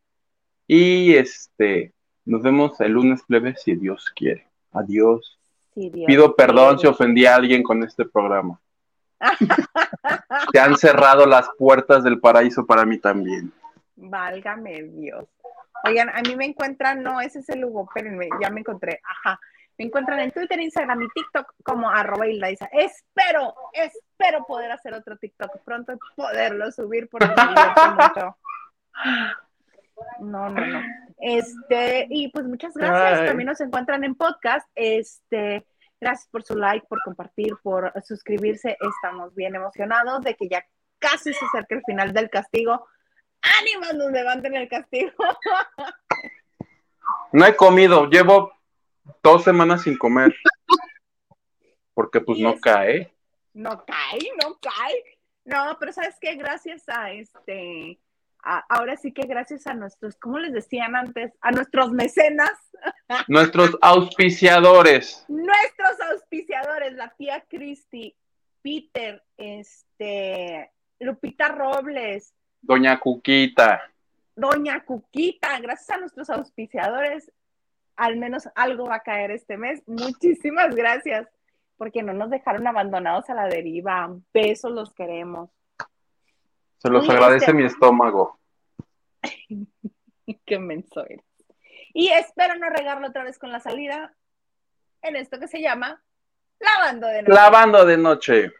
Y este, nos vemos el lunes, plebe, si Dios quiere. Adiós. Pido perdón si ofendí a alguien con este programa. Se han cerrado las puertas del paraíso para mí también. Válgame Dios. Oigan, a mí me encuentran, no, ese es el Hugo, espérenme, ya me encontré. Ajá. Me encuentran en Twitter, Instagram y TikTok como arroba Isa. Espero, espero poder hacer otro TikTok pronto, poderlo subir porque me mucho. No, no, no. Este, y pues muchas gracias. También nos encuentran en podcast. Este, gracias por su like, por compartir, por suscribirse. Estamos bien emocionados de que ya casi se acerque el final del castigo. ¡Ánimo! Nos levanten el castigo. No he comido, llevo dos semanas sin comer. Porque pues no cae. No cae, no cae. No, pero sabes qué, gracias a este ahora sí que gracias a nuestros, ¿cómo les decían antes? A nuestros mecenas. Nuestros auspiciadores. nuestros auspiciadores, la tía Cristi, Peter, este, Lupita Robles. Doña Cuquita. Doña Cuquita, gracias a nuestros auspiciadores, al menos algo va a caer este mes. Muchísimas gracias, porque no nos dejaron abandonados a la deriva. Besos los queremos. Se los agradece mi estómago. Qué menso eres. Y espero no regarlo otra vez con la salida en esto que se llama Lavando de Noche. Lavando de Noche.